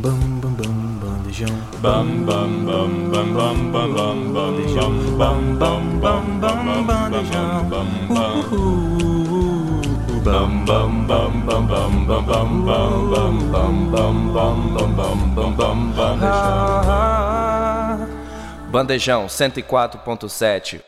Bam bam bam bandejão. Bam bam bam bam bam bam bam bandejão. Bam bam bam bam bandejão. Bam bam bam bam bam bam bam bam bam bam bam bam bam bam bam bandejão. Bandejão 104.7.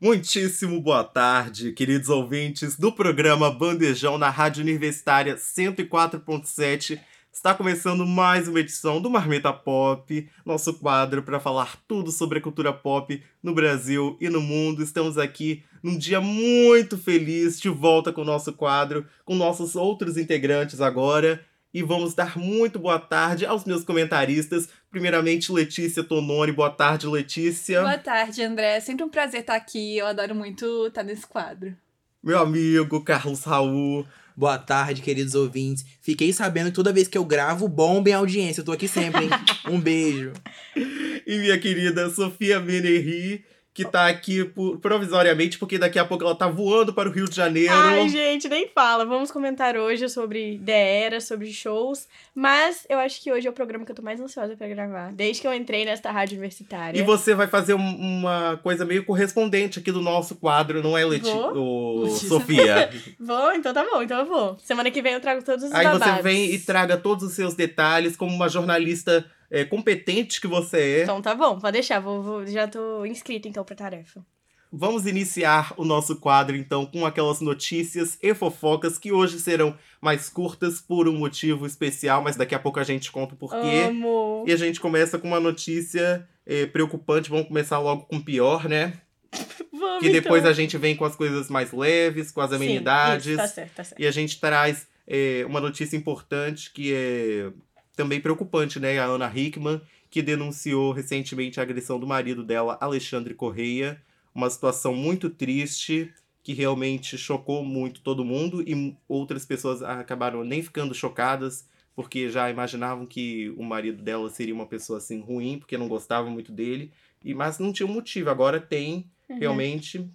Muitíssimo boa tarde, queridos ouvintes do programa Bandejão na Rádio Universitária 104.7. Está começando mais uma edição do Marmita Pop, nosso quadro para falar tudo sobre a cultura pop no Brasil e no mundo. Estamos aqui num dia muito feliz, de volta com o nosso quadro, com nossos outros integrantes agora. E vamos dar muito boa tarde aos meus comentaristas. Primeiramente, Letícia Tononi. Boa tarde, Letícia. Boa tarde, André. É sempre um prazer estar aqui. Eu adoro muito estar nesse quadro. Meu amigo Carlos Raul. Boa tarde, queridos ouvintes. Fiquei sabendo que toda vez que eu gravo, bomba em audiência. Eu tô aqui sempre, hein? Um beijo. E minha querida Sofia Menerri, que tá aqui por- provisoriamente, porque daqui a pouco ela tá voando para o Rio de Janeiro. Ai, gente, nem fala. Vamos comentar hoje sobre The Era, sobre shows. Mas eu acho que hoje é o programa que eu tô mais ansiosa pra gravar. Desde que eu entrei nesta rádio universitária. E você vai fazer um- uma coisa meio correspondente aqui do nosso quadro, não é, Leti Vou. Ô, Letícia. Sofia? Vou? Então tá bom, então eu vou. Semana que vem eu trago todos os Aí você babados. vem e traga todos os seus detalhes, como uma jornalista é, competente que você é. Então tá bom, pode deixar. Vou, vou- já tô inscrita então pra tarefa. Vamos iniciar o nosso quadro, então, com aquelas notícias e fofocas que hoje serão mais curtas por um motivo especial, mas daqui a pouco a gente conta o porquê. Amo. E a gente começa com uma notícia eh, preocupante. Vamos começar logo com o pior, né? Vamos, Que depois então. a gente vem com as coisas mais leves, com as Sim, amenidades. isso, tá certo, tá certo. E a gente traz eh, uma notícia importante que é também preocupante, né? A Ana Hickman, que denunciou recentemente a agressão do marido dela, Alexandre Correia. Uma situação muito triste, que realmente chocou muito todo mundo e outras pessoas acabaram nem ficando chocadas, porque já imaginavam que o marido dela seria uma pessoa assim ruim, porque não gostava muito dele. E, mas não tinha um motivo, agora tem Uhum. realmente.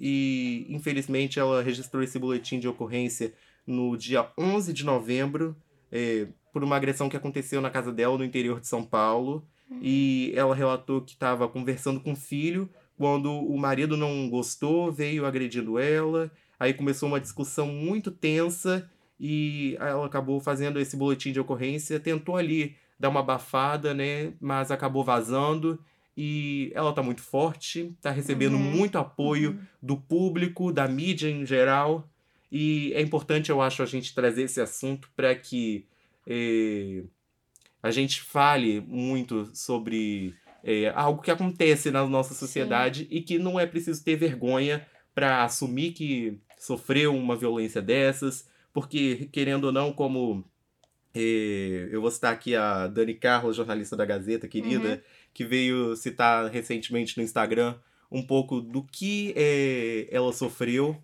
E infelizmente ela registrou esse boletim de ocorrência no dia 11 de novembro, é, por uma agressão que aconteceu na casa dela no interior de São Paulo. E ela relatou que estava conversando com o filho quando o marido não gostou, veio agredindo ela. Aí começou uma discussão muito tensa e ela acabou fazendo esse boletim de ocorrência, tentou ali dar uma abafada, né? Mas acabou vazando. E ela tá muito forte, tá recebendo Uhum. muito apoio do público, da mídia em geral. E é importante, eu acho, a gente trazer esse assunto para que eh, a gente fale muito sobre eh, algo que acontece na nossa sociedade e que não é preciso ter vergonha para assumir que sofreu uma violência dessas, porque, querendo ou não, como eh, eu vou citar aqui a Dani Carlos, jornalista da Gazeta, querida, Uhum. que veio citar recentemente no Instagram um pouco do que eh, ela sofreu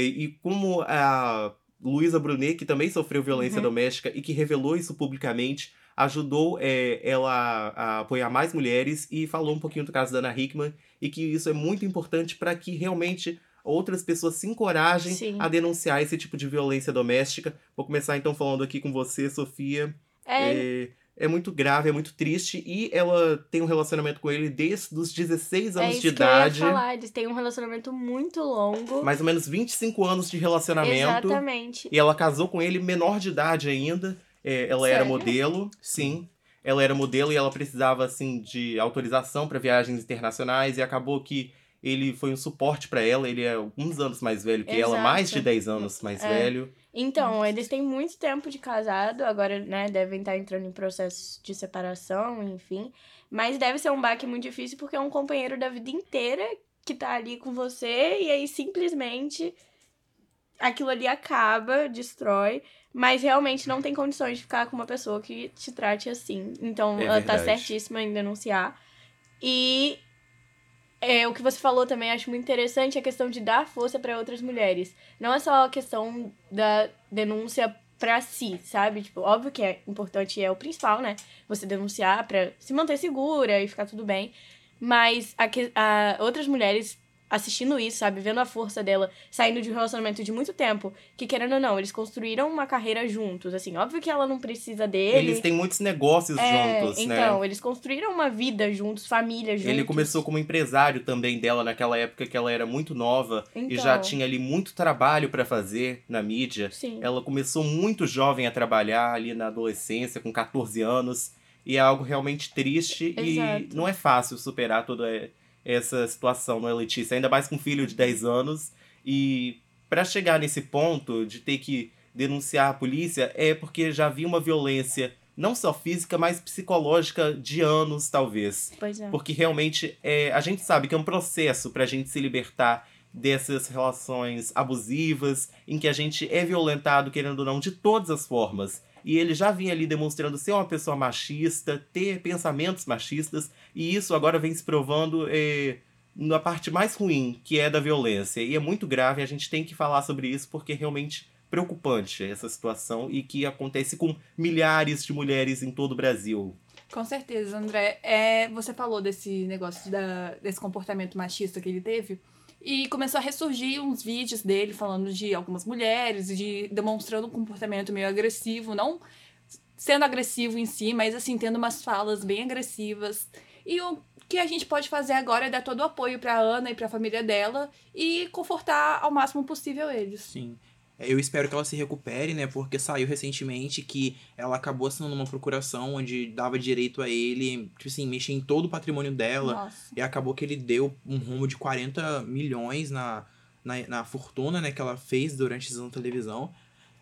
e, e como a Luísa Brunet, que também sofreu violência Uhum. doméstica e que revelou isso publicamente, ajudou eh, ela a apoiar mais mulheres e falou um pouquinho do caso da Ana Hickman e que isso é muito importante para que realmente outras pessoas se encorajem Sim. a denunciar esse tipo de violência doméstica. Vou começar então falando aqui com você, Sofia. É, É, é muito grave, é muito triste. E ela tem um relacionamento com ele desde os 16 é anos isso de que eu ia idade. falar. Eles têm um relacionamento muito longo. Mais ou menos 25 anos de relacionamento. Exatamente. E ela casou com ele menor de idade ainda. É, ela era Sério? modelo, sim. Ela era modelo e ela precisava, assim, de autorização para viagens internacionais. E acabou que ele foi um suporte para ela. Ele é alguns anos mais velho que ela, Exato. mais de 10 anos mais É. velho. Então, eles têm muito tempo de casado, agora, né, devem estar entrando em processo de separação, enfim. Mas deve ser um baque muito difícil porque é um companheiro da vida inteira que tá ali com você e aí simplesmente aquilo ali acaba, destrói, mas realmente não tem condições de ficar com uma pessoa que te trate assim. Então, É ela tá certíssima em denunciar. E é, o que você falou também acho muito interessante a questão de dar força para outras mulheres. Não é só a questão da denúncia pra si, sabe? Tipo, óbvio que é importante e é o principal, né? Você denunciar pra se manter segura e ficar tudo bem. Mas a, a- outras mulheres assistindo isso, sabe? Vendo a força dela saindo de um relacionamento de muito tempo, que querendo ou não, eles construíram uma carreira juntos, assim, óbvio que ela não precisa dele. Eles têm muitos negócios é, juntos, né? então, eles construíram uma vida juntos, família juntos. Ele começou como empresário também dela naquela época que ela era muito nova e já Então. tinha ali muito trabalho pra fazer na mídia. Sim. Ela começou muito jovem a trabalhar ali na adolescência, com 14 anos, e é algo realmente triste e Exato. não é fácil superar toda essa situação, não é, Letícia? Ainda mais com um filho de 10 anos e pra chegar nesse ponto de ter que denunciar a polícia é porque já havia uma violência não só física, mas psicológica de anos, talvez. Pois é. Porque realmente é, a gente sabe que é um processo pra gente se libertar dessas relações abusivas, em que a gente é violentado, querendo ou não, de todas as formas. E ele já vinha ali demonstrando ser uma pessoa machista, ter pensamentos machistas, e isso agora vem se provando é, na parte mais ruim, que é da violência. E é muito grave, a gente tem que falar sobre isso, porque é realmente preocupante essa situação e que acontece com milhares de mulheres em todo o Brasil. Com certeza, André. É, você falou desse negócio da, desse comportamento machista que ele teve. E começou a ressurgir uns vídeos dele falando de algumas mulheres, de demonstrando um comportamento meio agressivo, não sendo agressivo em si, mas assim, tendo umas falas bem agressivas. E o que a gente pode fazer agora é dar todo o apoio pra Ana e pra família dela e confortar ao máximo possível eles. Sim. Eu espero que ela se recupere, né? Porque saiu recentemente que ela acabou assinando uma procuração onde dava direito a ele, tipo assim, mexer em todo o patrimônio dela. Nossa. E acabou que ele deu um rumo de 40 milhões na, na, na fortuna, né? Que ela fez durante a televisão.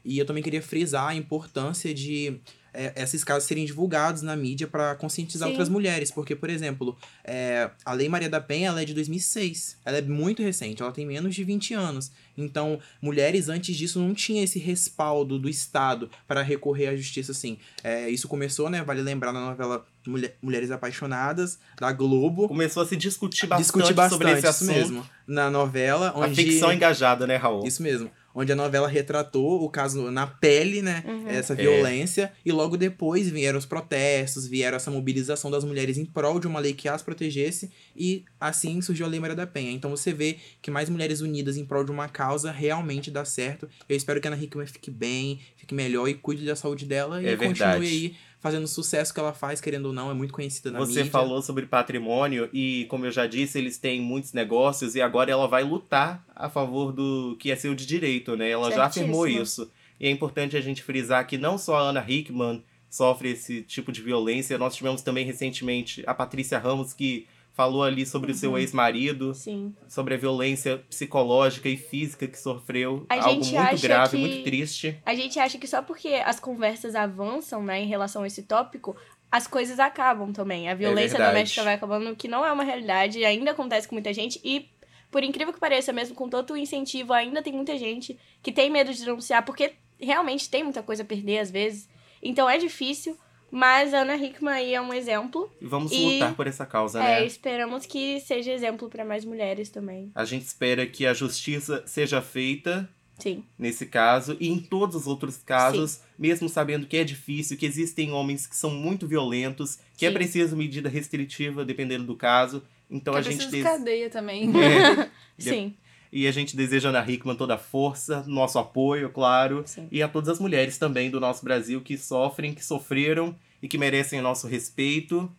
E eu também queria frisar a importância de é, esses casos serem divulgados na mídia para conscientizar Sim. outras mulheres. Porque, por exemplo, é, a Lei Maria da Penha ela é de 2006. Ela é muito recente, ela tem menos de 20 anos. Então, mulheres antes disso não tinham esse respaldo do Estado para recorrer à justiça assim. É, isso começou, né? Vale lembrar na novela Mulher- Mulheres Apaixonadas, da Globo. Começou a se discutir bastante, Discute bastante sobre esse isso assunto. mesmo. Na novela, A onde. ficção engajada, né, Raul? Isso mesmo. Onde a novela retratou o caso na pele, né? Uhum. Essa É. violência. E logo depois vieram os protestos, vieram essa mobilização das mulheres em prol de uma lei que as protegesse. E assim surgiu a Lei Maria da Penha. Então você vê que mais mulheres unidas em prol de uma causa realmente dá certo. Eu espero que a Ana Hickman fique bem, fique melhor e cuide da saúde dela. É e continue verdade. aí fazendo o sucesso que ela faz, querendo ou não. É muito conhecida na Você mídia. falou sobre patrimônio e, como eu já disse, eles têm muitos negócios e agora ela vai lutar a favor do que é seu de direito, né? Ela já afirmou Certíssimo. isso. E é importante a gente frisar que não só a Ana Hickman sofre esse tipo de violência, nós tivemos também recentemente a Patrícia Ramos que falou ali sobre o Uhum. seu ex-marido, Sim. sobre a violência psicológica e física que sofreu, A algo muito grave, que- muito triste. A gente acha que só porque as conversas avançam, né, em relação a esse tópico, as coisas acabam também. A violência verdade. doméstica vai acabando, que não é uma realidade, ainda acontece com muita gente e por incrível que pareça, mesmo com tanto incentivo, ainda tem muita gente que tem medo de denunciar, porque realmente tem muita coisa a perder às vezes. Então é difícil, mas a Ana Hickman aí é um exemplo. E vamos E- lutar por essa causa, É, né? esperamos que seja exemplo para mais mulheres também. A gente espera que a justiça seja feita Sim. nesse caso e em todos os outros casos, mesmo sabendo que é difícil, que existem homens que são muito violentos, que é Sim. preciso medida restritiva dependendo do caso. Então Que a precisa gente de des- cadeia também. É, Sim. E a gente deseja a Ana Hickman toda a força, nosso apoio, claro, Sim. e a todas as mulheres também do nosso Brasil que sofrem, que sofreram e que merecem o nosso respeito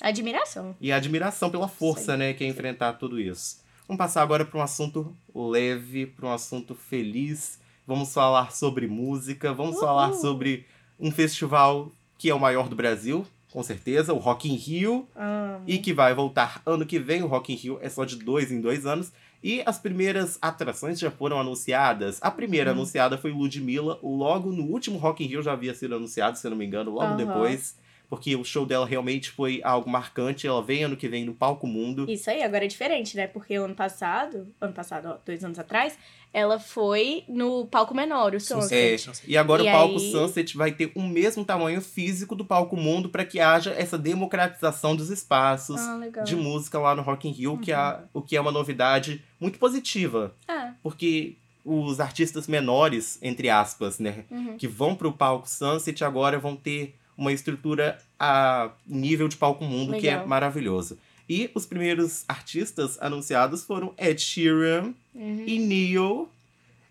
Admiração. e admiração pela força, Sim. né, que é enfrentar tudo isso. Vamos passar agora para um assunto leve, para um assunto feliz. Vamos falar sobre música, vamos falar sobre um festival que é o maior do Brasil, com certeza, o Rock in Rio, Ah, e que vai voltar ano que vem. O Rock in Rio é só de dois em dois anos. E as primeiras atrações já foram anunciadas. A primeira Uhum. anunciada foi Ludmilla, logo no último Rock in Rio já havia sido anunciado, se não me engano, logo Aham. depois. Porque o show dela realmente foi algo marcante. Ela vem ano que vem no Palco Mundo. Isso aí, agora é diferente, né? Porque ano passado, ano passado, ó, dois anos atrás, ela foi no palco menor, o É, Sunset. e agora E o palco aí- Sunset vai ter o mesmo tamanho físico do palco Mundo para que haja essa democratização dos espaços Ah, de música lá no Rock in Rio, que é, o que é uma novidade muito positiva, Ah, porque os artistas menores, entre aspas, né, uhum. que vão pro palco Sunset agora vão ter uma estrutura a nível de palco Mundo que é Legal. maravilhoso. E os primeiros artistas anunciados foram Ed Sheeran Uhum, e Neil.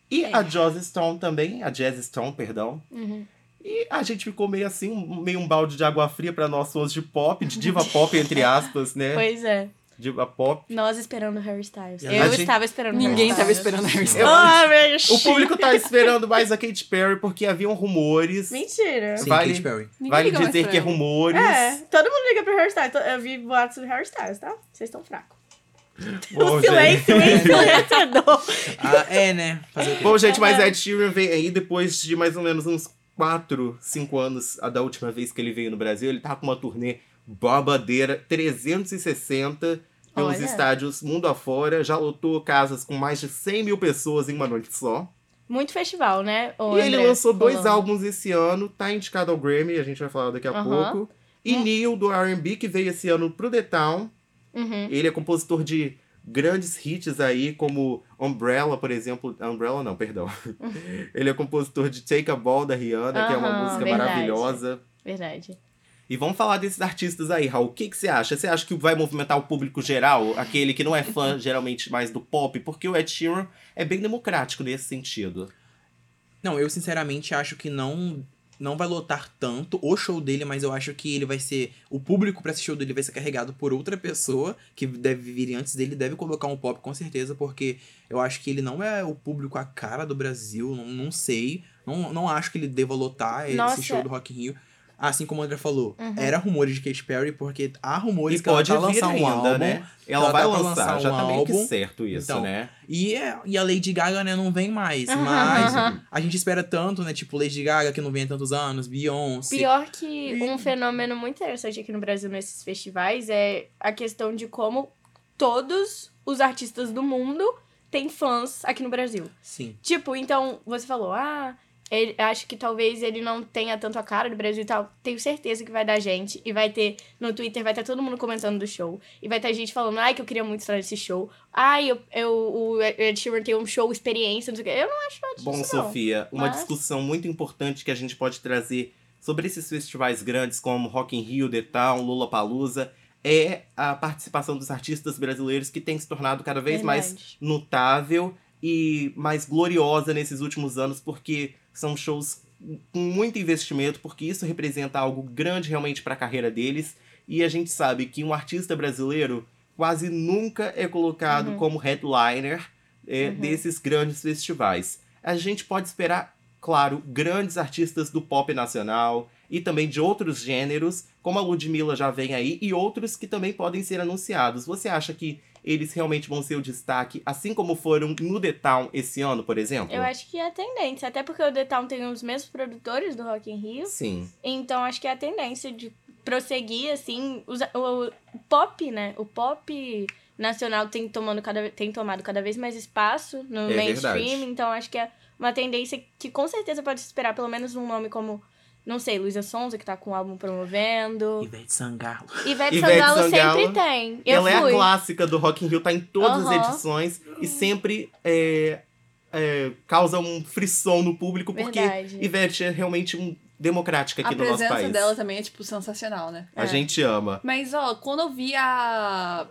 E É. a Joss Stone também, a Jazz Stone, perdão. uhum. E a gente ficou meio assim, meio um balde de água fria pra nós fãs de pop, de diva pop, entre aspas, né? Pois é. Diva pop. Nós esperando Harry Styles. Eu gente- estava esperando Ninguém Harry tava Styles. esperando a Harry Eu- Styles. Ah, meu O público tá esperando mais a Katy Perry porque haviam rumores. Mentira. Sim, Vale- Katy Perry. Ninguém Vale dizer que é rumores. É, todo mundo liga pro Harry Styles. Eu vi boatos do Harry Styles, tá? Vocês estão fracos. Bom, o silêncio ensurdecedor. Ah, é, né? Bom, gente, mas É. Ed Sheeran veio aí depois de mais ou menos uns 4, 5 anos a da última vez que ele veio no Brasil. Ele tá com uma turnê babadeira, 360 pelos Olha. estádios mundo afora. Já lotou casas com mais de 100 mil pessoas em uma noite só. Muito festival, né? ô e ele André? lançou dois Rolando. álbuns esse ano, tá indicado ao Grammy, a gente vai falar daqui a pouco. E Hum. Neil, do R&B, que veio esse ano pro The Town. Uhum. Ele é compositor de grandes hits aí, como Umbrella, por exemplo. Umbrella não, perdão. Ele é compositor de Take a Ball, da Rihanna, que é uma música verdade. maravilhosa. Verdade. E vamos falar desses artistas aí, Raul. O que, que você acha? Você acha que vai movimentar o público geral? Aquele que não é fã, geralmente, mais do pop? Porque o Ed Sheeran é bem democrático nesse sentido. Não, eu sinceramente acho que não não vai lotar tanto o show dele, mas eu acho que ele vai ser o público pra esse show dele vai ser carregado por outra pessoa que deve vir antes dele, deve colocar um pop com certeza, porque eu acho que ele não é o público a cara do Brasil, não, não sei, não, não acho que ele deva lotar Nossa. esse show do Rock in Rio. Assim como o André falou, Uhum. era rumores de Katy Perry, porque há rumores E que ela pode tá vir lançar um ainda, álbum, né? que Ela, vai tá pra lançar, já um tá meio que álbum. certo isso, Então, né? E, e a Lady Gaga, né, não vem mais. Aham, Mas a gente espera tanto, né? Tipo, Lady Gaga, que não vem há tantos anos, Beyoncé. Pior que um fenômeno muito interessante aqui no Brasil nesses festivais é a questão de como todos os artistas do mundo têm fãs aqui no Brasil. Sim. Tipo, então, você falou, ah, ele, acho que talvez ele não tenha tanto a cara do Brasil e tal. Tenho certeza que vai dar gente. E vai ter, no Twitter, vai estar todo mundo comentando do show. E vai ter gente falando, ai, que eu queria muito estar nesse show. Ai, eu, eu, o Ed Sheeran tem um show experiência, não sei o quê. Eu não acho nada disso, Bom, não. Sofia, uma Mas- discussão muito importante que a gente pode trazer sobre esses festivais grandes como Rock in Rio, The Town, Lollapalooza, é a participação dos artistas brasileiros que tem se tornado cada vez mais Verdade. notável e mais gloriosa nesses últimos anos, porque são shows com muito investimento, porque isso representa algo grande realmente para a carreira deles. E a gente sabe que um artista brasileiro quase nunca é colocado Uhum. como headliner é, Uhum. desses grandes festivais. A gente pode esperar, claro, grandes artistas do pop nacional e também de outros gêneros, como a Ludmilla já vem aí, e outros que também podem ser anunciados. Você acha que eles realmente vão ser o destaque, assim como foram no The Town esse ano, por exemplo? Eu acho que é a tendência. Até porque o The Town tem os mesmos produtores do Rock in Rio. Sim. Então acho que é a tendência de prosseguir, assim. os- o, o pop, né? O pop nacional tem, tomando cada, tem tomado cada vez mais espaço no É mainstream. verdade. Então acho que é uma tendência que com certeza pode se esperar, pelo menos um nome como. Não sei, Luísa Sonza, que tá com o álbum promovendo. Ivete Sangalo. Ivete, Ivete Sangalo, Sangalo, sempre tem. Eu Ela fui. é a clássica do Rock in Rio, tá em todas Aham. as edições e sempre é, é, causa um frisson no público, porque Verdade. Ivete é realmente um democrática aqui a no nosso presença país. dela também é, tipo, sensacional, né? A É. gente ama. Mas, ó, quando eu vi a...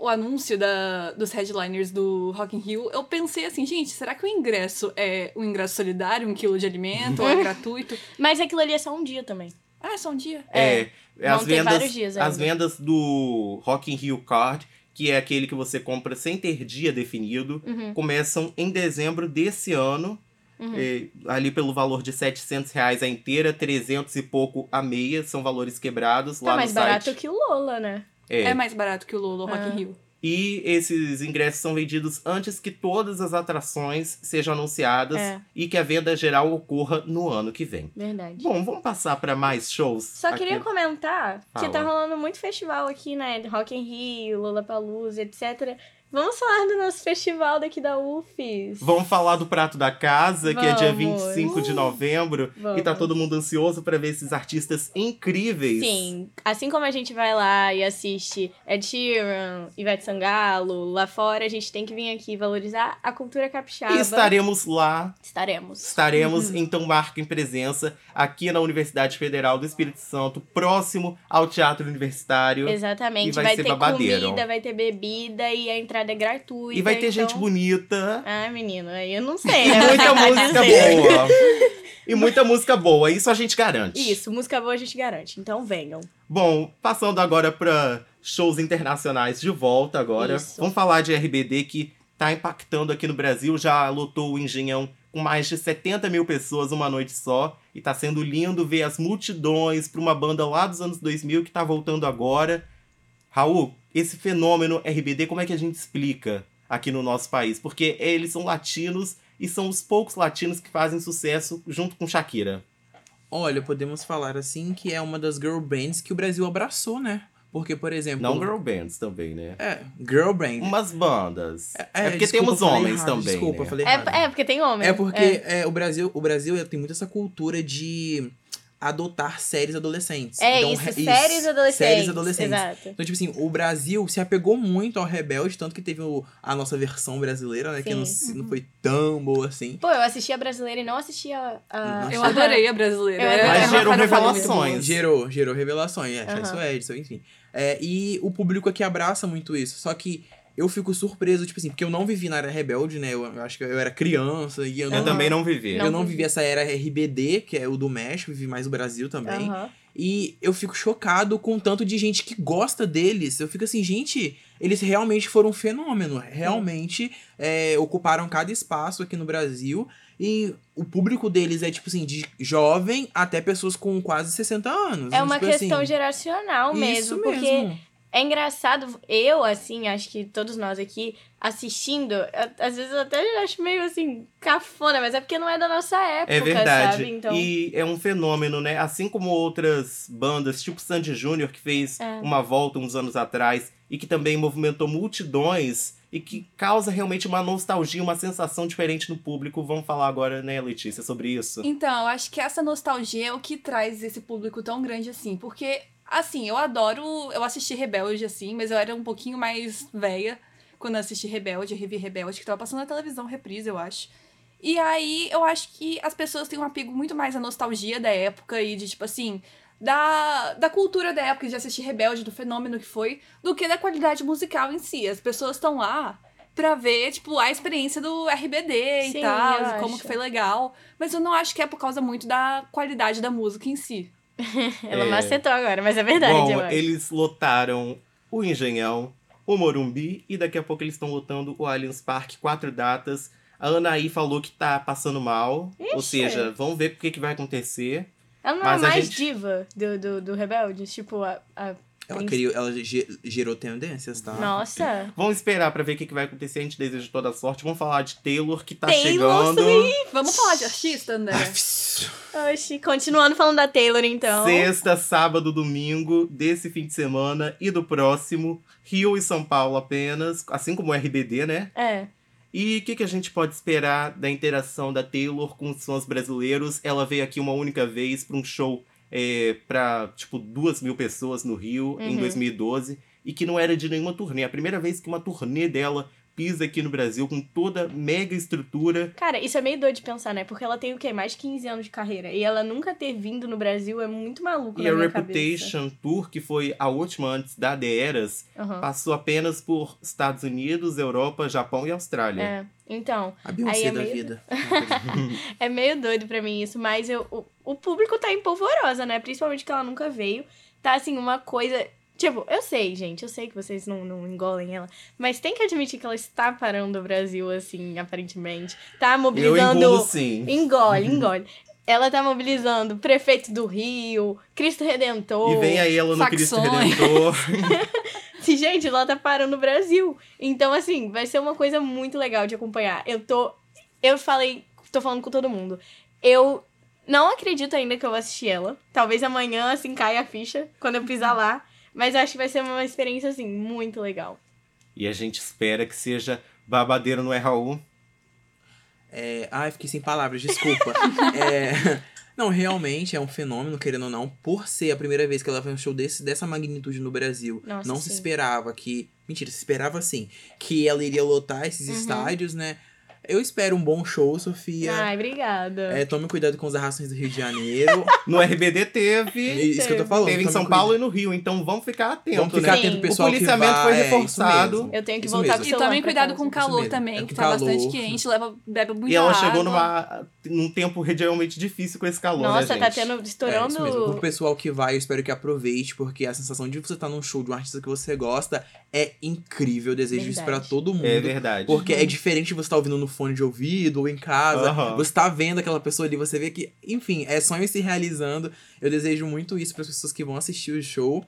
o anúncio da... dos headliners do Rock in Rio, eu pensei assim, gente, será que o ingresso é um ingresso solidário, um quilo de alimento, ou é gratuito? Mas aquilo ali é só um dia também. Ah, é só um dia? É, Vão as vendas, vários dias as ainda. vendas do Rock in Rio Card, que é aquele que você compra sem ter dia definido, Uhum. começam em dezembro desse ano. Uhum. é, ali pelo valor de 700 reais a inteira, 300 e pouco a meia, são valores quebrados lá Tá no mais site. barato que o Lola, né? É. É mais barato que o Lolo Rock in Ah. Rio. E esses ingressos são vendidos antes que todas as atrações sejam anunciadas É. e que a venda geral ocorra no ano que vem. Verdade. Bom, vamos passar para mais shows. Só aqui. queria comentar que Fala. tá rolando muito festival aqui, né? Rock in Rio, Lollapalooza, etc. Vamos falar do nosso festival daqui da UFES. Vamos falar do Prato da Casa, que é dia Vamos. 25 de novembro. Vamos. E tá todo mundo ansioso pra ver esses artistas incríveis. Sim, assim como a gente vai lá e assiste Ed Sheeran, Ivete Sangalo, lá fora, a gente tem que vir aqui valorizar a cultura capixaba. E estaremos lá, Estaremos. estaremos, então marquem presença aqui na Universidade Federal do Espírito Santo, próximo ao Teatro Universitário. Exatamente. E vai vai ter babadeiro. comida, vai ter bebida e a entrada é gratuita. E vai ter gente então- bonita. Ah, menino, aí eu não sei, E né? muita música boa. E muita música boa, isso a gente garante. Isso, música boa a gente garante. Então venham. Bom, passando agora pra shows internacionais de volta agora. Isso. Vamos falar de RBD que tá impactando aqui no Brasil, já lotou o Engenhão com mais de 70 mil pessoas uma noite só. E tá sendo lindo ver as multidões pra uma banda lá dos anos 2000 que tá voltando agora. Raul, esse fenômeno RBD, como é que a gente explica aqui no nosso país? Porque eles são latinos e são os poucos latinos que fazem sucesso junto com Shakira. Olha, podemos falar assim que é uma das girl bands que o Brasil abraçou, né? Porque, por exemplo. Não girl bands também, né? É, girl band. Umas bandas. É, porque desculpa, temos homens errado, também. Desculpa, né? eu falei errado. É, é, porque tem homem. É porque é, o Brasil, o Brasil tem muito essa cultura de adotar séries adolescentes. É Então, isso, re- séries adolescentes. Séries adolescentes. Exato. Então, tipo assim, o Brasil se apegou muito ao Rebelde, tanto que teve o- a nossa versão brasileira, né? Que não, Sim. não foi tão boa assim. Pô, eu assisti a brasileira e não assisti a. a-. Eu adorei a brasileira. Adorei. Mas gerou revelações. Gerou, gerou revelações, é, isso Edson, enfim. É, e o público aqui abraça muito isso. Só que eu fico surpreso, tipo assim, porque eu não vivi na era rebelde, né? Eu, eu acho que eu era criança e eu Eu não, também não vivi. Eu não vivi. essa era RBD, que é o do México, vivi mais o Brasil também. Aham. E eu fico chocado com o tanto de gente que gosta deles. Eu fico assim, gente, eles realmente foram um fenômeno. Realmente é, ocuparam cada espaço aqui no Brasil. E o público deles é, tipo assim, de jovem até pessoas com quase 60 anos. É uma Tipo questão assim, geracional mesmo, isso porque mesmo. É engraçado, eu, assim, acho que todos nós aqui assistindo, eu- às vezes eu até acho meio assim, cafona, mas é porque não é da nossa época, É verdade. sabe? Então, E é um fenômeno, né? Assim como outras bandas, tipo Sandy Júnior, que fez É. uma volta uns anos atrás e que também movimentou multidões e que causa realmente uma nostalgia, uma sensação diferente no público. Vamos falar agora, né, Letícia, sobre isso. Então, eu acho que essa nostalgia é o que traz esse público tão grande assim. Porque, assim, eu adoro. Eu assisti Rebelde, assim, mas eu era um pouquinho mais velha quando eu assisti Rebelde, eu revi Rebelde, que tava passando na televisão reprise, eu acho. E aí eu acho que as pessoas têm um apego muito mais à nostalgia da época e de, tipo assim, da, da cultura da época de assistir Rebelde, do fenômeno que foi, do que da qualidade musical em si. As pessoas estão lá pra ver, tipo, a experiência do RBD Sim, e tal, como acho. que foi legal. Mas eu não acho que é por causa muito da qualidade da música em si. ela É. macetou agora, mas é verdade, Bom, eles lotaram o Engenhão, o Morumbi e daqui a pouco eles estão lotando o Allianz Parque, quatro datas. A Anaí falou que tá passando mal, ou Ixi. seja, vamos ver o que, que vai acontecer. Ela não mas é mais gente- diva do, do, do Rebelde? Tipo, a. a Ela, criou, ela ge- gerou tendências, tá? Nossa! Vamos esperar pra ver o que, que vai acontecer. A gente deseja toda a sorte. Vamos falar de Taylor, que tá Taylor chegando. Vamos falar de artista, André? Oxi, continuando falando da Taylor, então. Sexta, sábado, domingo desse fim de semana e do próximo. Rio e São Paulo apenas, assim como o RBD, né? É. E o que, que a gente pode esperar da interação da Taylor com os fãs brasileiros? Ela veio aqui uma única vez para um show é, para tipo, duas mil pessoas no Rio em Uhum. 2012 e que não era de nenhuma turnê. A primeira vez que uma turnê dela pisa aqui no Brasil com toda mega estrutura. Cara, isso é meio doido de pensar, né? Porque ela tem o quê? Mais de 15 anos de carreira. E ela nunca ter vindo no Brasil é muito maluco E na a minha Reputation Tour, que foi a última antes da The Eras, cabeça. Aham. passou apenas por Estados Unidos, Europa, Japão e Austrália. É. Então, A Beyoncé Aí é da meio- vida. é meio doido pra mim isso, mas eu, o, o público tá empolvorosa, né? Principalmente que ela nunca veio. Tá assim, uma coisa. Tipo, eu sei, gente, eu sei que vocês não, não engolem ela, mas tem que admitir que ela está parando o Brasil, assim, aparentemente. Tá Eu mobilizando. engulo sim. Engole, engole. Ela tá mobilizando prefeito do Rio, Cristo Redentor. E vem aí ela no Cristo. Redentor. Gente, ela tá parando o Brasil. Então, assim, vai ser uma coisa muito legal de acompanhar. Eu tô. Eu falei. Tô falando com todo mundo. Eu não acredito ainda que eu vou assistir ela. Talvez amanhã, assim, caia a ficha quando eu pisar lá. Mas eu acho que vai ser uma experiência, assim, muito legal. E a gente espera que seja babadeiro, não é, Raul? É... Ai, fiquei sem palavras, desculpa. é... Não, realmente é um fenômeno, querendo ou não, por ser a primeira vez que ela faz um show desse, dessa magnitude no Brasil. Nossa, não se sim. esperava que. Mentira, se esperava sim. Que ela iria lotar esses Uhum. estádios, né? Eu espero um bom show, Sofia. Ai, obrigada. É, tome cuidado com as arrações do Rio de Janeiro. No RBD teve, É isso que eu tô falando. teve em São cuidado. Paulo e no Rio, então vamos ficar atentos, Vamos ficar né? Sim. atento, O pessoal. O policiamento que vai, foi é, reforçado. mesmo. Eu tenho que Isso voltar mesmo. com o E tomem cuidado com o calor também, É que tá bastante calor. quente, leva, bebe muita E ela água. chegou numa, num tempo realmente difícil com esse calor, Nossa, né, tá gente? tendo, É, estourando... isso mesmo. Pro pessoal que vai, eu espero que aproveite, porque a sensação de você estar num show de um artista que você gosta é incrível. Eu desejo isso Verdade. pra todo mundo. É verdade. Porque é diferente de você estar ouvindo no fone de ouvido ou em casa. Aham. Você tá vendo aquela pessoa ali, você vê que, enfim, é sonho se realizando. Eu desejo muito isso para as pessoas que vão assistir o show.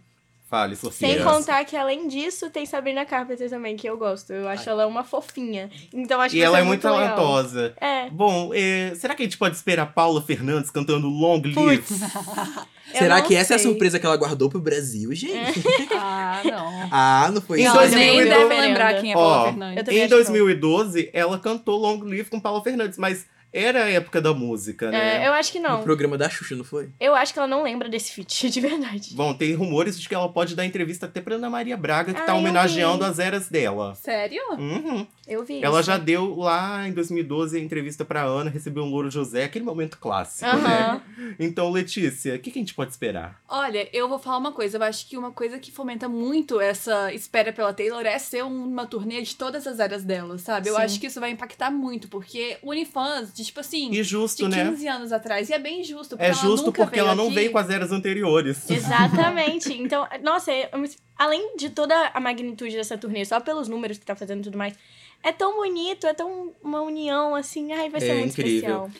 Fale, Sofia. Sem contar que, além disso, tem Sabrina Carpenter também, que eu gosto. Eu acho ela uma fofinha. Então, acho E que ela é muito talentosa. É. Bom, é, será que a gente pode esperar Paula Fernandes cantando Long Live? Será que essa é a sei. surpresa que ela guardou pro Brasil, gente? Ah, não. ah, não foi Em isso. Não, 2012 nem eu- deve lembrar quem é Paula Ó, Fernandes. Em acho que não. 2012, ela cantou Long Live com Paula Fernandes, mas era a época da música, né? É, eu acho que não. programa da Xuxa, não foi? Eu acho que ela não lembra desse feat, de verdade. Bom, tem rumores de que ela pode dar entrevista até pra Ana Maria Braga, que Ah, tá homenageando as eras dela. Sério? Uhum. Eu vi Ela isso. já deu lá em 2012 a entrevista pra Ana, recebeu um Louro José, aquele momento clássico, Aham. né? Então, Letícia, o que, que a gente pode esperar? Olha, eu vou falar uma coisa. Eu acho que uma coisa que fomenta muito essa espera pela Taylor é ser uma turnê de todas as áreas dela, sabe? Eu Sim. acho que isso vai impactar muito, porque une fãs de, tipo assim, E justo, de né? 15 anos atrás. E é bem justo, porque É ela justo nunca porque ela não aqui. veio com as eras anteriores. Exatamente. Então, nossa, é- além de toda a magnitude dessa turnê, só pelos números que tá fazendo e tudo mais, é tão bonito, é tão uma união, assim, ai, vai ser É muito incrível. especial.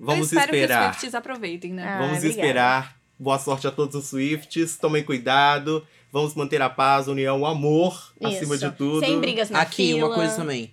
Vamos eu espero que esperar. os Swifties aproveitem, né? Ah, Vamos obrigada. esperar. Boa sorte a todos os Swifts. Tomem cuidado. Vamos manter a paz, a união, o amor acima Isso. de tudo. Sem brigas na Aqui, fila. uma coisa também.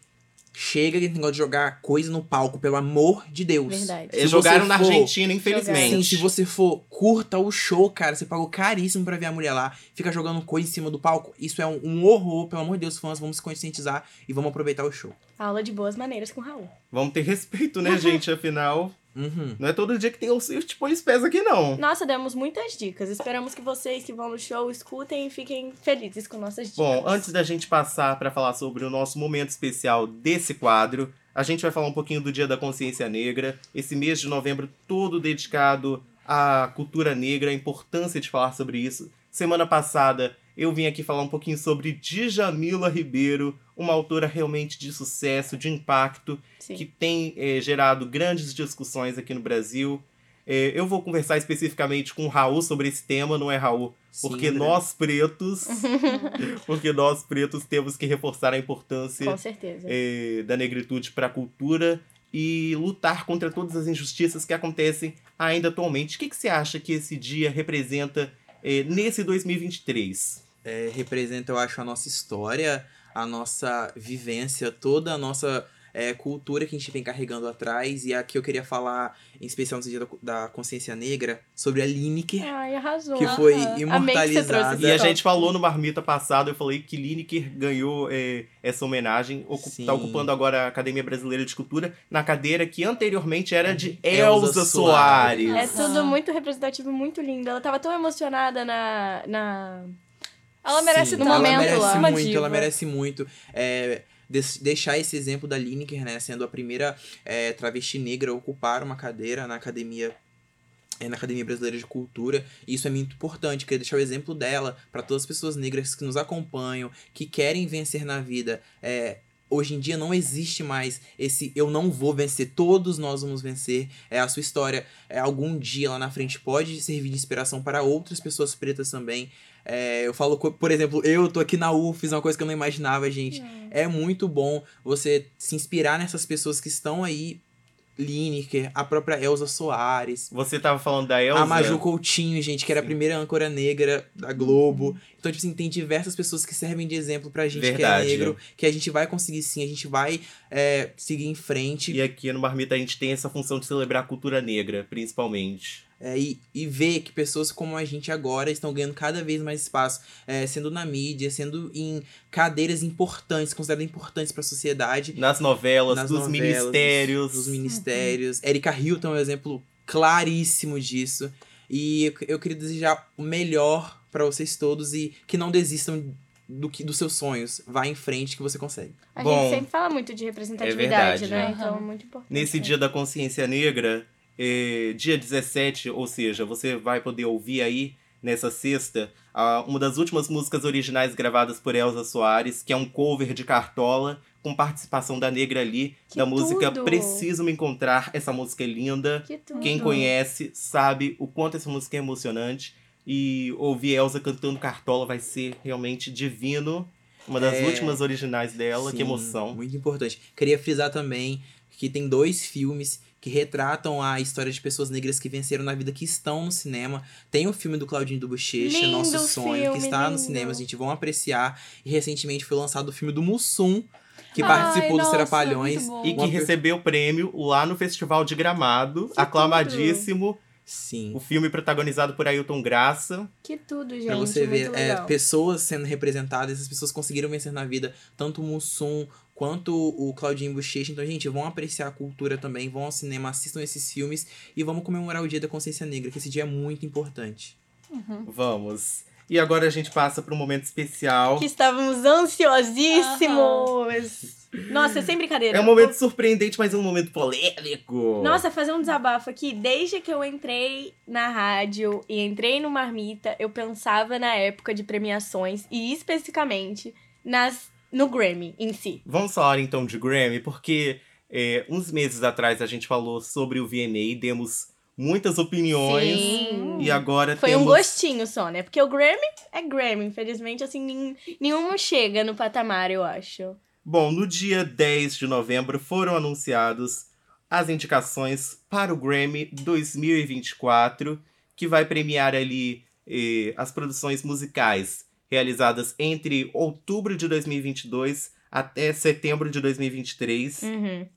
Chega de negócio de jogar coisa no palco, pelo amor de Deus. Verdade. É, Se jogaram você na for- Argentina, infelizmente. Sim, se você for, curta o show, cara. Você pagou caríssimo pra ver a mulher lá. Fica jogando coisa em cima do palco. Isso é um, um horror, pelo amor de Deus, fãs. Vamos se conscientizar e vamos aproveitar o show. Aula de boas maneiras com o Raul. Vamos ter respeito, né, gente? Afinal, Uhum. não é todo dia que tem o Swift põe os pés aqui, não. Nossa, demos muitas dicas. Esperamos que vocês que vão no show escutem e fiquem felizes com nossas dicas. Bom, antes da gente passar para falar sobre o nosso momento especial desse quadro, a gente vai falar um pouquinho do Dia da Consciência Negra, esse mês de novembro todo dedicado à cultura negra, a importância de falar sobre isso. Semana passada eu vim aqui falar um pouquinho sobre Djamila Ribeiro, uma autora realmente de sucesso, de impacto, Sim. que tem eh, gerado grandes discussões aqui no Brasil. Eh, eu vou conversar especificamente com o Raul sobre esse tema, não é, Raul? Sim, Porque André. nós pretos, porque nós pretos temos que reforçar a importância eh, da negritude para a cultura e lutar contra todas as injustiças que acontecem ainda atualmente. O que, que você acha que esse dia representa nesse 2023? É, representa, eu acho, a nossa história, a nossa vivência, toda a nossa é, cultura que a gente vem carregando atrás. E aqui eu queria falar, em especial no dia da, consciência negra, sobre a Lineker, Ai, arrasou. que foi que trouxe imortalizada. esse E a gente falou no Marmita passado, eu falei que Lineker ganhou eh, essa homenagem, ocu Sim. tá ocupando agora a Academia Brasileira de Cultura, na cadeira que anteriormente era de Elza Elza Soares. Soares. É tudo muito representativo, muito lindo. Ela tava tão emocionada na. na... Ela merece Sim, no ela momento merece lá. Muito, diva. ela merece muito. É, deixar esse exemplo da Lineker, né, sendo a primeira é, travesti negra a ocupar uma cadeira na academia é, na Academia Brasileira de Cultura, e isso é muito importante, queria deixar o exemplo dela para todas as pessoas negras que nos acompanham, que querem vencer na vida. É, hoje em dia não existe mais esse eu não vou vencer, todos nós vamos vencer. É a sua história, é, algum dia lá na frente pode servir de inspiração para outras pessoas pretas também. É, eu falo, por exemplo, eu tô aqui na UFES, uma coisa que eu não imaginava, gente. É muito bom você se inspirar nessas pessoas que estão aí. Lineker, a própria Elza Soares, Você tava falando da Elza. a Maju Coutinho, gente, que era a Sim. primeira âncora negra da Globo. Então, tipo assim, tem diversas pessoas que servem de exemplo pra gente Verdade. que é negro, que a gente vai conseguir sim, a gente vai é, seguir em frente. E aqui no Marmita a gente tem essa função de celebrar a cultura negra, principalmente. É, e, e ver que pessoas como a gente agora estão ganhando cada vez mais espaço, é, sendo na mídia, sendo em cadeiras importantes, consideradas importantes para a sociedade. Nas novelas, nas dos novelas, ministérios. Dos ministérios. Erika Hilton é um exemplo claríssimo disso. E eu, eu queria desejar o melhor para vocês todos e que não desistam do que dos seus sonhos. Vá em frente que você consegue. A Bom, gente sempre fala muito de representatividade, é verdade, né? né? Então é muito importante. Nesse dia da consciência negra, eh, dia 17, ou seja, você vai poder ouvir aí nessa sexta uma das últimas músicas originais gravadas por Elza Soares, que é um cover de Cartola, com participação da negra ali, Que da música tudo! Preciso Me Encontrar. Essa música é linda. Que. Quem conhece sabe o quanto essa música é emocionante. E ouvir Elza cantando Cartola vai ser realmente divino. Uma das É. últimas originais dela, que Sim, emoção. Muito importante. Queria frisar também que tem dois filmes que retratam a história de pessoas negras que venceram na vida que estão no cinema. Tem o filme do Claudinho do Bochecha, Lindo Nosso Sonho, filme, que está nos lindo. cinemas, gente. Vão apreciar. E recentemente foi lançado o filme do Mussum, que Ai, participou dos nossa, Trapalhões. muito bom. E que Uma recebeu prêmio lá no Festival de Gramado, Que aclamadíssimo. Sim. O filme protagonizado por Ailton Graça. Que tudo, gente. Pra você ver, é, pessoas sendo representadas, essas pessoas conseguiram vencer na vida, tanto o Mussum quanto o Claudinho Bochecha. Então, gente, vão apreciar a cultura também, vão ao cinema, assistam esses filmes e vamos comemorar o Dia da Consciência Negra, que esse dia é muito importante. Vamos. E agora a gente passa para um momento especial. Que estávamos ansiosíssimos. Nossa, sem brincadeira. É um momento surpreendente, mas é um momento polêmico. Nossa, fazer um desabafo aqui. Desde que eu entrei na rádio e entrei no Marmita, eu pensava na época de premiações e especificamente nas no Grammy em si. Vamos falar então de Grammy, porque é, uns meses atrás a gente falou sobre o VMA, demos muitas opiniões. Sim. E agora Foi temos... um gostinho só, né? Porque o Grammy é Grammy. Infelizmente, assim, nenhum chega no patamar, eu acho. Bom, no dia 10 de novembro foram anunciados as indicações para o Grammy 2024, que vai premiar ali eh, as produções musicais realizadas entre outubro de 2022 até setembro de 2023. Uhum.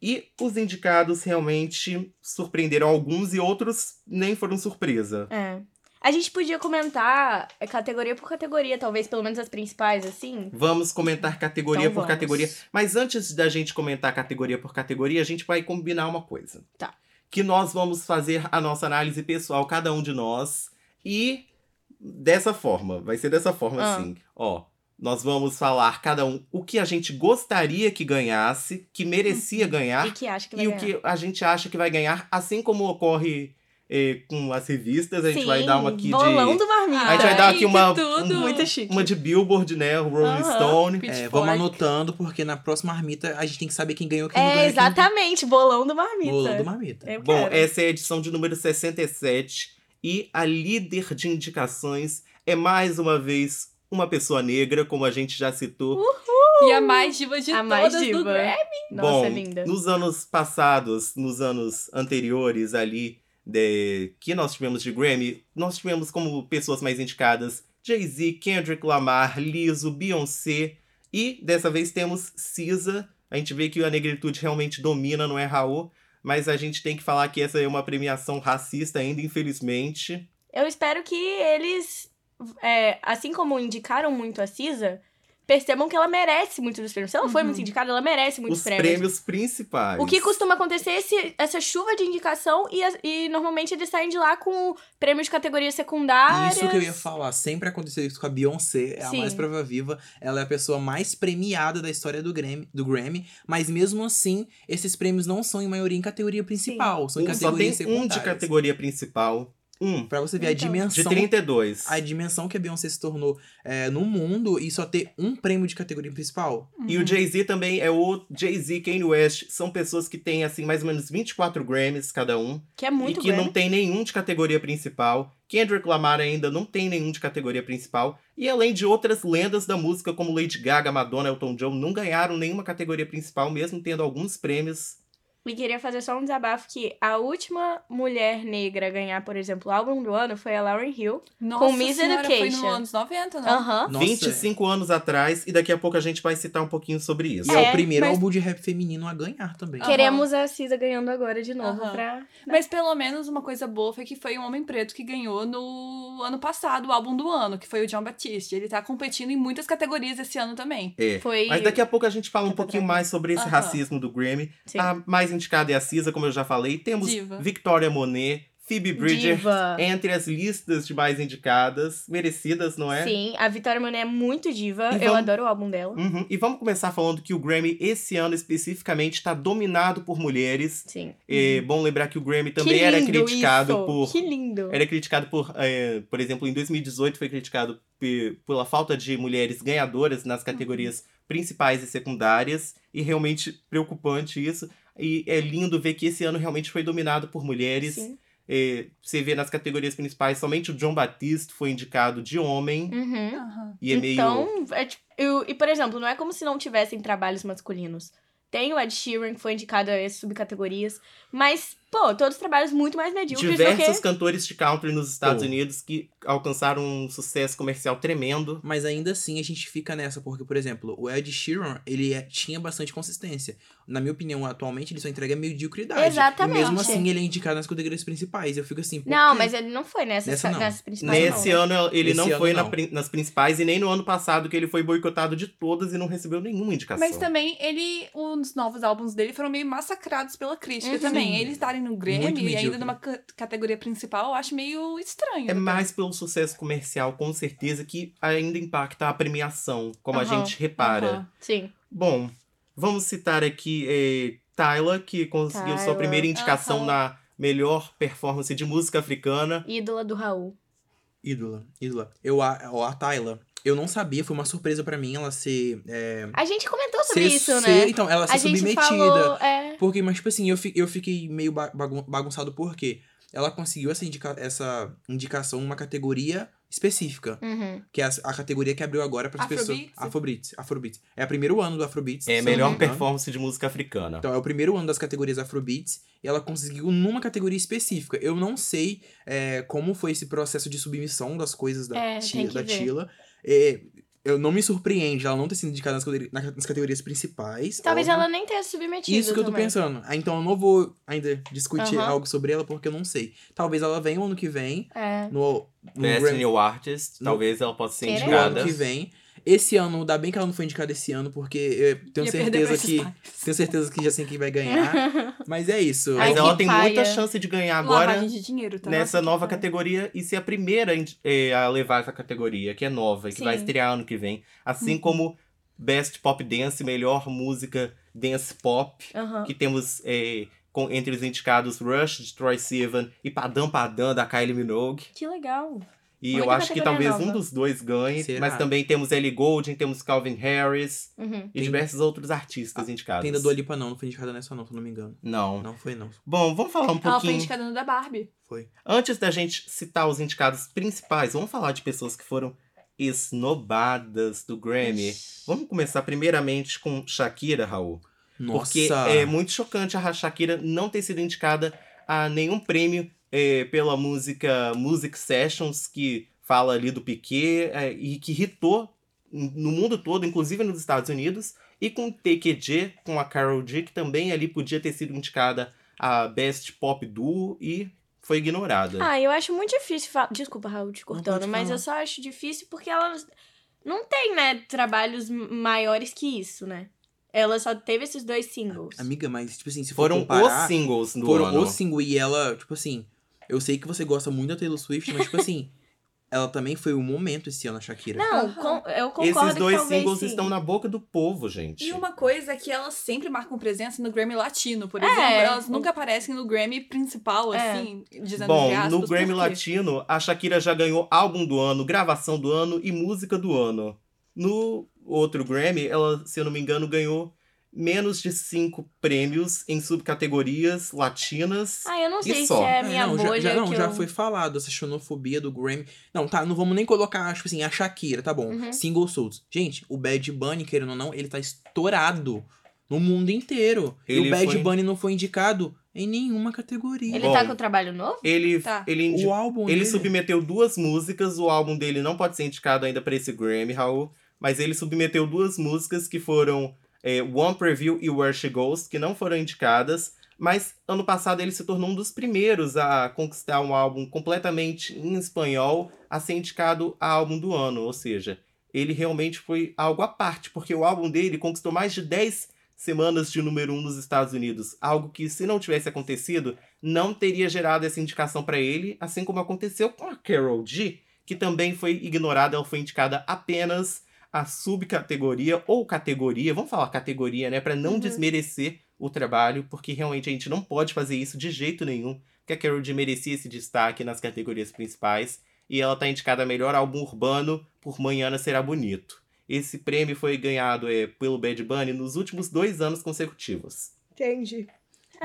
E os indicados realmente surpreenderam alguns e outros nem foram surpresa. É. A gente podia comentar é, categoria por categoria, talvez pelo menos as principais, assim. Vamos comentar categoria Então por vamos. categoria. Mas antes da gente comentar categoria por categoria, a gente vai combinar uma coisa. Tá. Que nós vamos fazer a nossa análise pessoal, cada um de nós. E dessa forma, vai ser dessa forma Ah. assim. Ó, nós vamos falar cada um o que a gente gostaria que ganhasse, que merecia ganhar, E que acha que vai e o ganhar. que a gente acha que vai ganhar, assim como ocorre eh, com as revistas. A gente Sim, vai dar uma aqui bolão de. do Marmita. A gente vai dar aqui uma, um- Muito chique. uma de Billboard, né? O Rolling. Stone. É, vamos anotando, porque na próxima Marmita a gente tem que saber quem ganhou, quem não É, ganhou. exatamente, bolão do Marmita. Quem... Bolo do Marmita. Eu Bom, quero. essa é a edição de número 67 e a líder de indicações é mais uma vez uma pessoa negra, como a gente já citou. E a mais diva de A todas mais do diva. Grammy. Nossa, Bom, é linda. nos anos passados, nos anos anteriores ali, de, que nós tivemos de Grammy, nós tivemos como pessoas mais indicadas Jay-Z, Kendrick Lamar, Lizzo, Beyoncé e dessa vez temos SZA. A gente vê que a negritude realmente domina, não é Raul, mas a gente tem que falar que essa é uma premiação racista ainda, infelizmente. Eu espero que eles, é, assim como indicaram muito a Cisa, percebam que ela merece muito dos prêmios. Se ela foi Uhum. muito indicada, ela merece muitos Os prêmios. prêmios principais. O que costuma acontecer é esse, essa chuva de indicação e, e normalmente eles saem de lá com prêmios de categorias secundárias. Isso que eu ia falar, sempre aconteceu isso com a Beyoncé, é a Sim. mais prova viva, ela é a pessoa mais premiada da história do Grammy, do Grammy, mas mesmo assim, esses prêmios não são em maioria em categoria principal, são em Um- só tem um de categoria principal. Um. Pra você ver a Então. De dimensão 32. a dimensão que a Beyoncé se tornou é, no mundo e só ter um prêmio de categoria principal. E o Jay-Z também é o Jay-Z, Kanye West. São pessoas que têm, assim, mais ou menos 24 Grammys cada um. Que é muito e que Grammy. não tem nenhum de categoria principal. Kendrick Lamar ainda não tem nenhum de categoria principal. E além de outras lendas da música, como Lady Gaga, Madonna, Elton John, não ganharam nenhuma categoria principal, mesmo tendo alguns prêmios E queria fazer só um desabafo que a última mulher negra a ganhar, por exemplo, o álbum do ano foi a Lauryn Hill. Nossa Miss senhora, foi Education. nos anos 90, não? Aham. Nossa, 25 anos atrás, e daqui a pouco a gente vai citar um pouquinho sobre isso. E é, É, o primeiro mas- álbum de rap feminino a ganhar também. Aham. Queremos a Cisa ganhando agora de novo Aham. pra. Mas pelo menos uma coisa boa foi que foi um homem preto que ganhou no ano passado o álbum do ano, que foi o John Batiste. Ele tá competindo em muitas categorias esse ano também. É. Foi. Mas daqui a pouco a gente fala um pouquinho mais sobre esse racismo do Grammy. Sim. A mais indicada é a Cisa, como eu já falei. Temos Diva. Victoria Monet, Phoebe Bridger, Diva. entre as listas de mais indicadas. Merecidas, não é? Sim, a Vitória Monet é muito diva. E Eu vamos- adoro o álbum dela. Uhum. E vamos começar falando que o Grammy, esse ano especificamente, está dominado por mulheres. Sim. É bom lembrar que o Grammy também Uhum. era criticado isso. por. Que lindo. Era criticado por, é, por exemplo, em 2018 foi criticado pe- pela falta de mulheres ganhadoras nas categorias principais e secundárias. E realmente preocupante isso. E é lindo ver que esse ano realmente foi dominado por mulheres. Sim. É, você vê nas categorias principais, somente o John Batiste foi indicado de homem. Uhum. E é meio. Então, é tipo, eu- e por exemplo, não é como se não tivessem trabalhos masculinos. Tem o Ed Sheeran, que foi indicado a essas subcategorias. Mas, pô, todos trabalhos muito mais medíocres diversos do que... cantores de country nos Estados Pô. Unidos que alcançaram um sucesso comercial tremendo. Mas ainda assim a gente fica nessa, porque, por exemplo, o Ed Sheeran, ele é- tinha bastante consistência. Na minha opinião, atualmente, ele só entrega mediocridade. Exatamente. E mesmo assim, ele é indicado nas categorias principais. Eu fico assim, Não, quê? mas ele não foi nessas, Nessa não. nessas principais, Nesse não. ano ele Esse não ano foi na não. prin- nas principais e nem no ano passado que ele foi boicotado de todas e não recebeu nenhuma indicação. Mas também ele, os novos álbuns dele foram meio massacrados pela crítica Uhum. também. Eles estarem no Grammy Muito e ainda numa ca- categoria principal, eu acho meio estranho. É até. mais pelo sucesso comercial, com certeza, que ainda impacta a premiação, como a Aham, gente repara. Aham. Sim. Bom, vamos citar aqui Tyla, que conseguiu sua primeira indicação Aham. na melhor performance de música africana. Ídola do Raul. Ídola, ídola. Eu, a, ó, a Tyla, eu não sabia, foi uma surpresa pra mim ela ser... É, A gente comentou sobre ser- isso, ser- né? Então, ela ser a gente submetida. falou... É... Porque, mas, tipo assim, eu, fi- eu fiquei meio ba- bagun- bagunçado porque ela conseguiu essa, indica essa indicação numa categoria específica. Uhum. Que é a, a categoria que abriu agora para as pessoas. Afrobeats? Afrobeats. É o primeiro ano do Afrobeats. É eu melhor performance de música africana. Então, é o primeiro ano das categorias Afrobeats e ela conseguiu numa categoria específica. Eu não sei é, como foi esse processo de submissão das coisas da, É, Ti- tem que da. Tila. É, eu não me surpreende ela não ter sido indicada nas, nas categorias principais. Talvez óbvio. ela nem tenha submetido Isso que eu tô também. pensando. Ah, Então eu não vou ainda discutir Aham. algo sobre ela porque eu não sei. Talvez ela venha o ano que vem. É. No, no Best Grammy- New Artist, No- talvez ela possa ser Queremos. no ano indicada. que vem. Esse ano, ainda bem que ela não foi indicada esse ano, porque eu tenho Ia certeza que. pais. Tenho certeza que já sei quem vai ganhar. Mas é isso. Ai, Mas que ela tem paia. muita chance de ganhar agora de dinheiro, tá? nessa nova categoria e ser a primeira eh, a levar essa categoria, que é nova, e que vai Sim. estrear ano que vem. Assim Uhum. como Best Pop Dance, melhor música dance pop, Aham. que temos eh, com- entre os indicados Rush, de Troy Sivan e Padam Padam, da Kylie Minogue. Que legal. E Muita eu acho que categoria talvez um nova. dos dois ganhe, Será? mas também temos Ellie Goulding, temos Calvin Harris Uhum. e Tem- diversos outros artistas indicados. Tem da Dua Lipa não, não foi indicada nessa não, se eu não me engano. Não. Não foi não. Bom, vamos falar um Ela foi pouquinho. indicada no da Barbie. Foi. Antes da gente citar os indicados principais, vamos falar de pessoas que foram esnobadas do Grammy. Vamos começar primeiramente com Shakira, Raul. Nossa. Porque é muito chocante a Shakira não ter sido indicada a nenhum prêmio é, pela música Music Sessions, que fala ali do Piquet é, e que hitou no mundo todo, inclusive nos Estados Unidos, e com TQG, com a Carol G, que também ali podia ter sido indicada a Best Pop Duo e foi ignorada. Ah, eu acho muito difícil falar. Desculpa, Raul, te cortando, mas eu só acho difícil porque ela não tem, né, trabalhos maiores que isso, né? Ela só teve esses dois singles. Amiga, mas tipo assim, se for Foram comparar, os singles do foram ano. o single e ela, tipo assim, eu sei que você gosta muito da Taylor Swift, mas tipo assim, ela também foi o momento esse ano, a Shakira. Não, com- eu concordo Esses dois que singles sim. estão na boca do povo, gente. E uma coisa é que elas sempre marcam presença no Grammy Latino, por É. exemplo. Elas nunca aparecem no Grammy principal, É. assim, dizendo Bom, aspas, no Grammy? Latino, a Shakira já ganhou álbum do ano, gravação do ano e música do ano. No outro Grammy, ela, se eu não me engano, ganhou menos de cinco prêmios em subcategorias latinas. Ah, eu não E sei se só? é É, minha não, já- bolha já, não, que já eu... foi falado essa xenofobia do Grammy. Não, tá, não vamos nem colocar, tipo assim, a Shakira, tá bom. Uhum. Single soltos. Gente, o Bad Bunny, querendo ou não, ele tá estourado No mundo inteiro. e Ele o Bad foi- Bunny não foi indicado em nenhuma categoria. Ele Bom. tá com trabalho novo? Ele, Tá. ele, indi- O álbum ele dele- submeteu duas músicas, o álbum dele não pode ser indicado ainda pra esse Grammy, Raul, mas ele submeteu duas músicas que foram é, One Preview e Where She Goes, que não foram indicadas, mas ano passado ele se tornou um dos primeiros a conquistar um álbum completamente em espanhol a ser indicado a álbum do ano, ou seja, ele realmente foi algo à parte, porque o álbum dele conquistou mais de 10 semanas de número 1 nos Estados Unidos, algo que se não tivesse acontecido, não teria gerado essa indicação para ele, assim como aconteceu com a Carol G, que também foi ignorada, ela foi indicada apenas a subcategoria ou categoria, vamos falar categoria, né, para não Uhum. desmerecer o trabalho, porque realmente a gente não pode fazer isso de jeito nenhum, que a Carol G merecia esse destaque nas categorias principais, e ela tá indicada a melhor álbum urbano por Manhã Será Bonito. Esse prêmio foi ganhado é, pelo Bad Bunny nos últimos dois anos consecutivos. Entendi.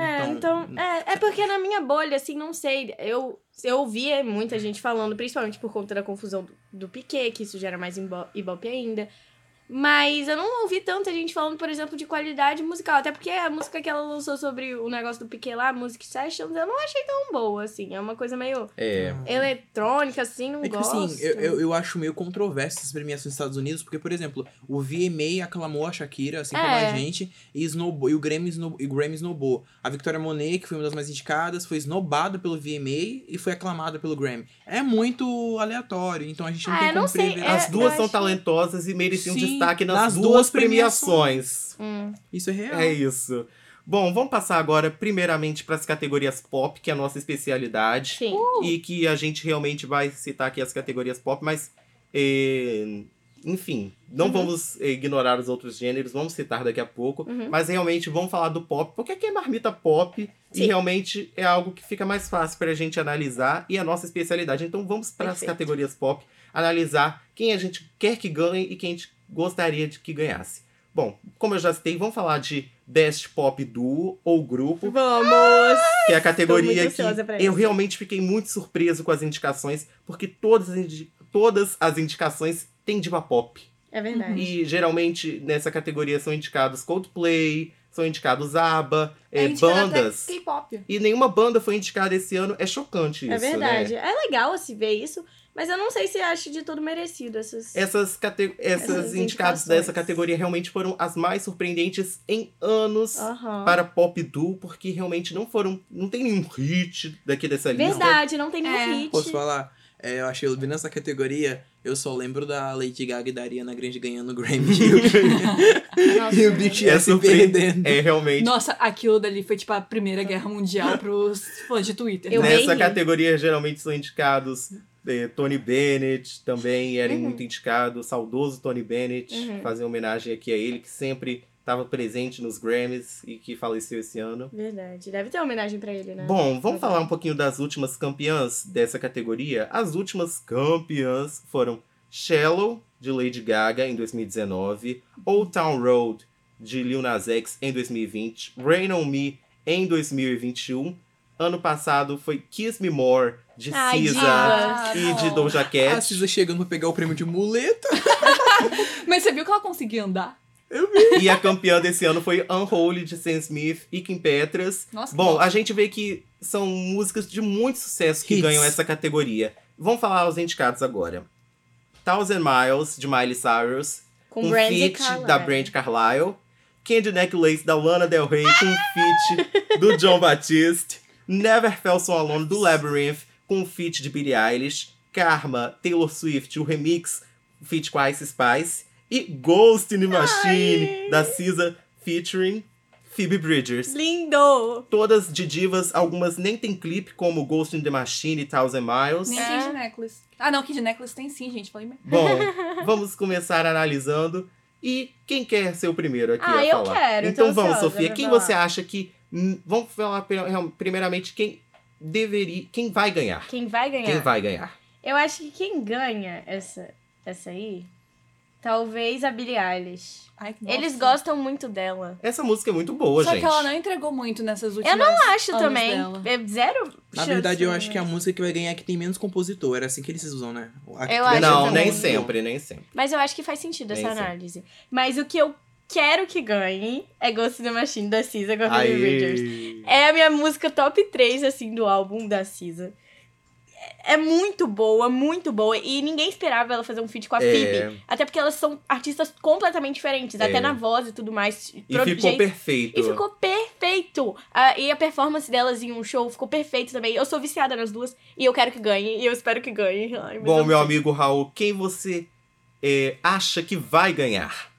É, Então, então. É, é porque na minha bolha, assim, não sei. Eu, eu ouvia muita gente falando, principalmente por conta da confusão do, do Piquet, que isso gera mais ibope ainda. Mas eu não ouvi tanta gente falando, por exemplo, de qualidade musical. Até porque a música que ela lançou sobre o negócio do Piquet lá, Music Sessions, eu não achei tão boa, assim. É uma coisa meio É, eletrônica, assim, não É tipo gosto. assim, eu, eu, eu acho meio controverso essas premiações nos Estados Unidos, porque, por exemplo, o VMA aclamou a Shakira, assim como É. a gente, e, snowball, e o Grammy, snow, e o Grammy snowball. A Victoria Monet, que foi uma das mais indicadas, foi snobada pelo VMA e foi aclamada pelo Grammy. É muito aleatório, então a gente não Ah, tem como prever. é- as duas são acho- talentosas e mereciam Sim, destaque nas, nas duas, duas premiações. Hum. Isso é real. É isso. Bom, vamos passar agora, primeiramente, para as categorias pop, que é a nossa especialidade. Sim. E que a gente realmente vai citar aqui as categorias pop, mas. eh, enfim, não Uhum. vamos ignorar os outros gêneros, vamos citar daqui a pouco. Uhum. Mas realmente vamos falar do pop, porque aqui é marmita pop Sim. e realmente é algo que fica mais fácil para a gente analisar e a nossa especialidade. Então vamos para as categorias pop, analisar quem a gente quer que ganhe e quem a gente gostaria de que ganhasse. Bom, como eu já citei, vamos falar de Best Pop Duo ou Grupo, Vamos! que é a categoria que eu realmente fiquei muito surpreso com as indicações, porque todas indi- todas as indicações têm diva pop. É verdade. E geralmente nessa categoria são indicados Coldplay, são indicados ABBA, É é, indicado bandas. K-pop. E nenhuma banda foi indicada esse ano. É chocante isso, É verdade. né? É legal se ver isso, mas eu não sei se acho de todo merecido essas. Essas, cate... Essas, Essas indicadas dessa categoria realmente foram as mais surpreendentes em anos Aham. para pop duo, porque realmente não foram. Não tem nenhum hit daqui dessa lista. Verdade, não tem nenhum É. hit. Posso falar? É, eu achei que nessa categoria, eu só lembro da Lady Gaga e da Ariana Grande ganhando o Grammy e o, e. BTS É surpreendente. perdendo. É realmente. Nossa, aquilo dali foi tipo a primeira guerra mundial pros fãs de Twitter. Eu? Nessa ri. categoria geralmente são indicados eh, Tony Bennett, também era Uhum. muito indicado, o saudoso Tony Bennett, Uhum. fazer homenagem aqui a ele, que sempre estava presente nos Grammys e que faleceu esse ano. Verdade. Deve ter uma homenagem pra ele, né? Bom, vamos falar um pouquinho das últimas campeãs dessa categoria. As últimas campeãs foram Shallow, de Lady Gaga, em 2019, Old Town Road, de Lil Nas X, em 2020, Rain On Me, em 2021. Ano passado foi Kiss Me More, de Ai, SZA Ah, e de não. Doja A. Cisa chegando pra pegar o prêmio de muleta. Mas você viu que ela conseguia andar? E a campeã desse ano foi Unholy, de Sam Smith e Kim Petras. Nossa, Bom, nossa. a gente vê que são músicas de muito sucesso que Hits. ganham essa categoria. Vamos falar os indicados agora. Thousand Miles, de Miley Cyrus, Com um Brandy feat da Brand Carlile. Candy Necklace, da Lana Del Rey, com um feat do John Batiste. Never Felt So Alone, do Labyrinth, com um feat de Billie Eilish. Karma, Taylor Swift, o remix, feat com a Ice Spice. E Ghost in the Machine, Ai. da SZA, featuring Phoebe Bridgers. Lindo! Todas de divas, algumas nem tem clipe, como Ghost in the Machine e Thousand Miles. Nem É. Kid Necklace. Ah, não, Kid Necklace tem sim, gente. Falei mesmo. Bom, vamos começar analisando. E quem quer ser o primeiro aqui Ah, a eu falar? quero, Então vamos, ansiosa Sofia. Quem falar. você acha que. hum, Vamos falar pri- primeiramente quem deveria. Quem vai ganhar? Quem vai ganhar? Quem vai ganhar? Eu acho que quem ganha essa, essa aí, talvez a Billie Eilish. Ai, que Eles gostam muito dela. Essa música é muito boa, Só gente. que ela não entregou muito nessas últimas Eu não acho também. dela. É zero Na chance, verdade, eu né? acho que a música que vai ganhar é que tem menos compositor. Era assim que eles usam, né? A- Eu acho Não, também. nem sempre, nem sempre. Mas eu acho que faz sentido essa Nem sei. análise. Mas o que eu quero que ganhe é Ghost in the Machine da SZA com a Phoebe. Bridgers. É a minha música top 3, assim, do álbum da SZA. É é muito boa, muito boa. E ninguém esperava ela fazer um feat com a É. Phoebe. Até porque elas são artistas completamente diferentes, É. até na voz e tudo mais. E Pro- ficou gente, perfeito. E ficou perfeito. Ah, e a performance delas em um show ficou perfeito também. Eu sou viciada nas duas e eu quero que ganhe. E eu espero que ganhe. Ai, Bom, eu meu amigo Raul, quem você é, acha que vai ganhar?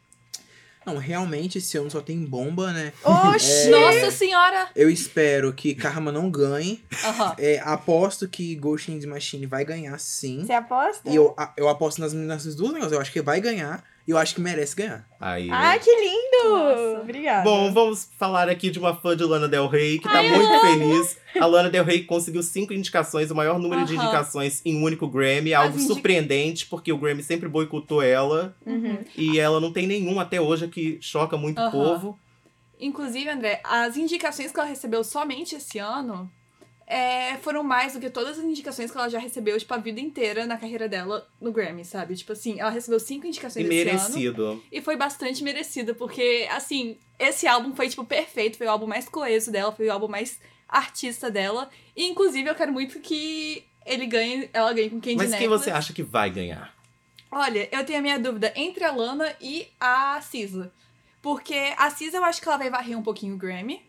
Não, realmente esse ano só tem bomba, né? Oxi! Nossa senhora! Eu espero que Karma não ganhe. Aham. É, aposto que Ghost in the Machine vai ganhar sim. Você aposta? E eu, a- eu aposto nas, nessas duas negócios. Eu acho que vai ganhar eu acho que merece ganhar. Aí. Ah, que lindo! Nossa. Obrigada. Bom, vamos falar aqui de uma fã de Lana Del Rey que tá muito feliz. A Lana Del Rey conseguiu cinco indicações, o maior número de Aham. indicações em um único Grammy. Algo As indi- surpreendente, porque o Grammy sempre boicotou ela. Uhum. E ela não tem nenhum até hoje, que choca muito o Aham. povo. Inclusive, André, as indicações que ela recebeu somente esse ano é, foram mais do que todas as indicações que ela já recebeu, tipo, a vida inteira na carreira dela no Grammy, sabe? Tipo assim, ela recebeu cinco E indicações ano. merecido. E foi bastante merecido, porque, assim, esse álbum foi, tipo, perfeito. Foi o álbum mais coeso dela, foi o álbum mais artista dela. E, inclusive, eu quero muito que ele ganhe, ela ganhe com Candy Mas quem Necklace. você acha que vai ganhar? Olha, eu tenho a minha dúvida entre a Lana e a Cisa. Porque a Cisa eu acho que ela vai varrer um pouquinho o Grammy.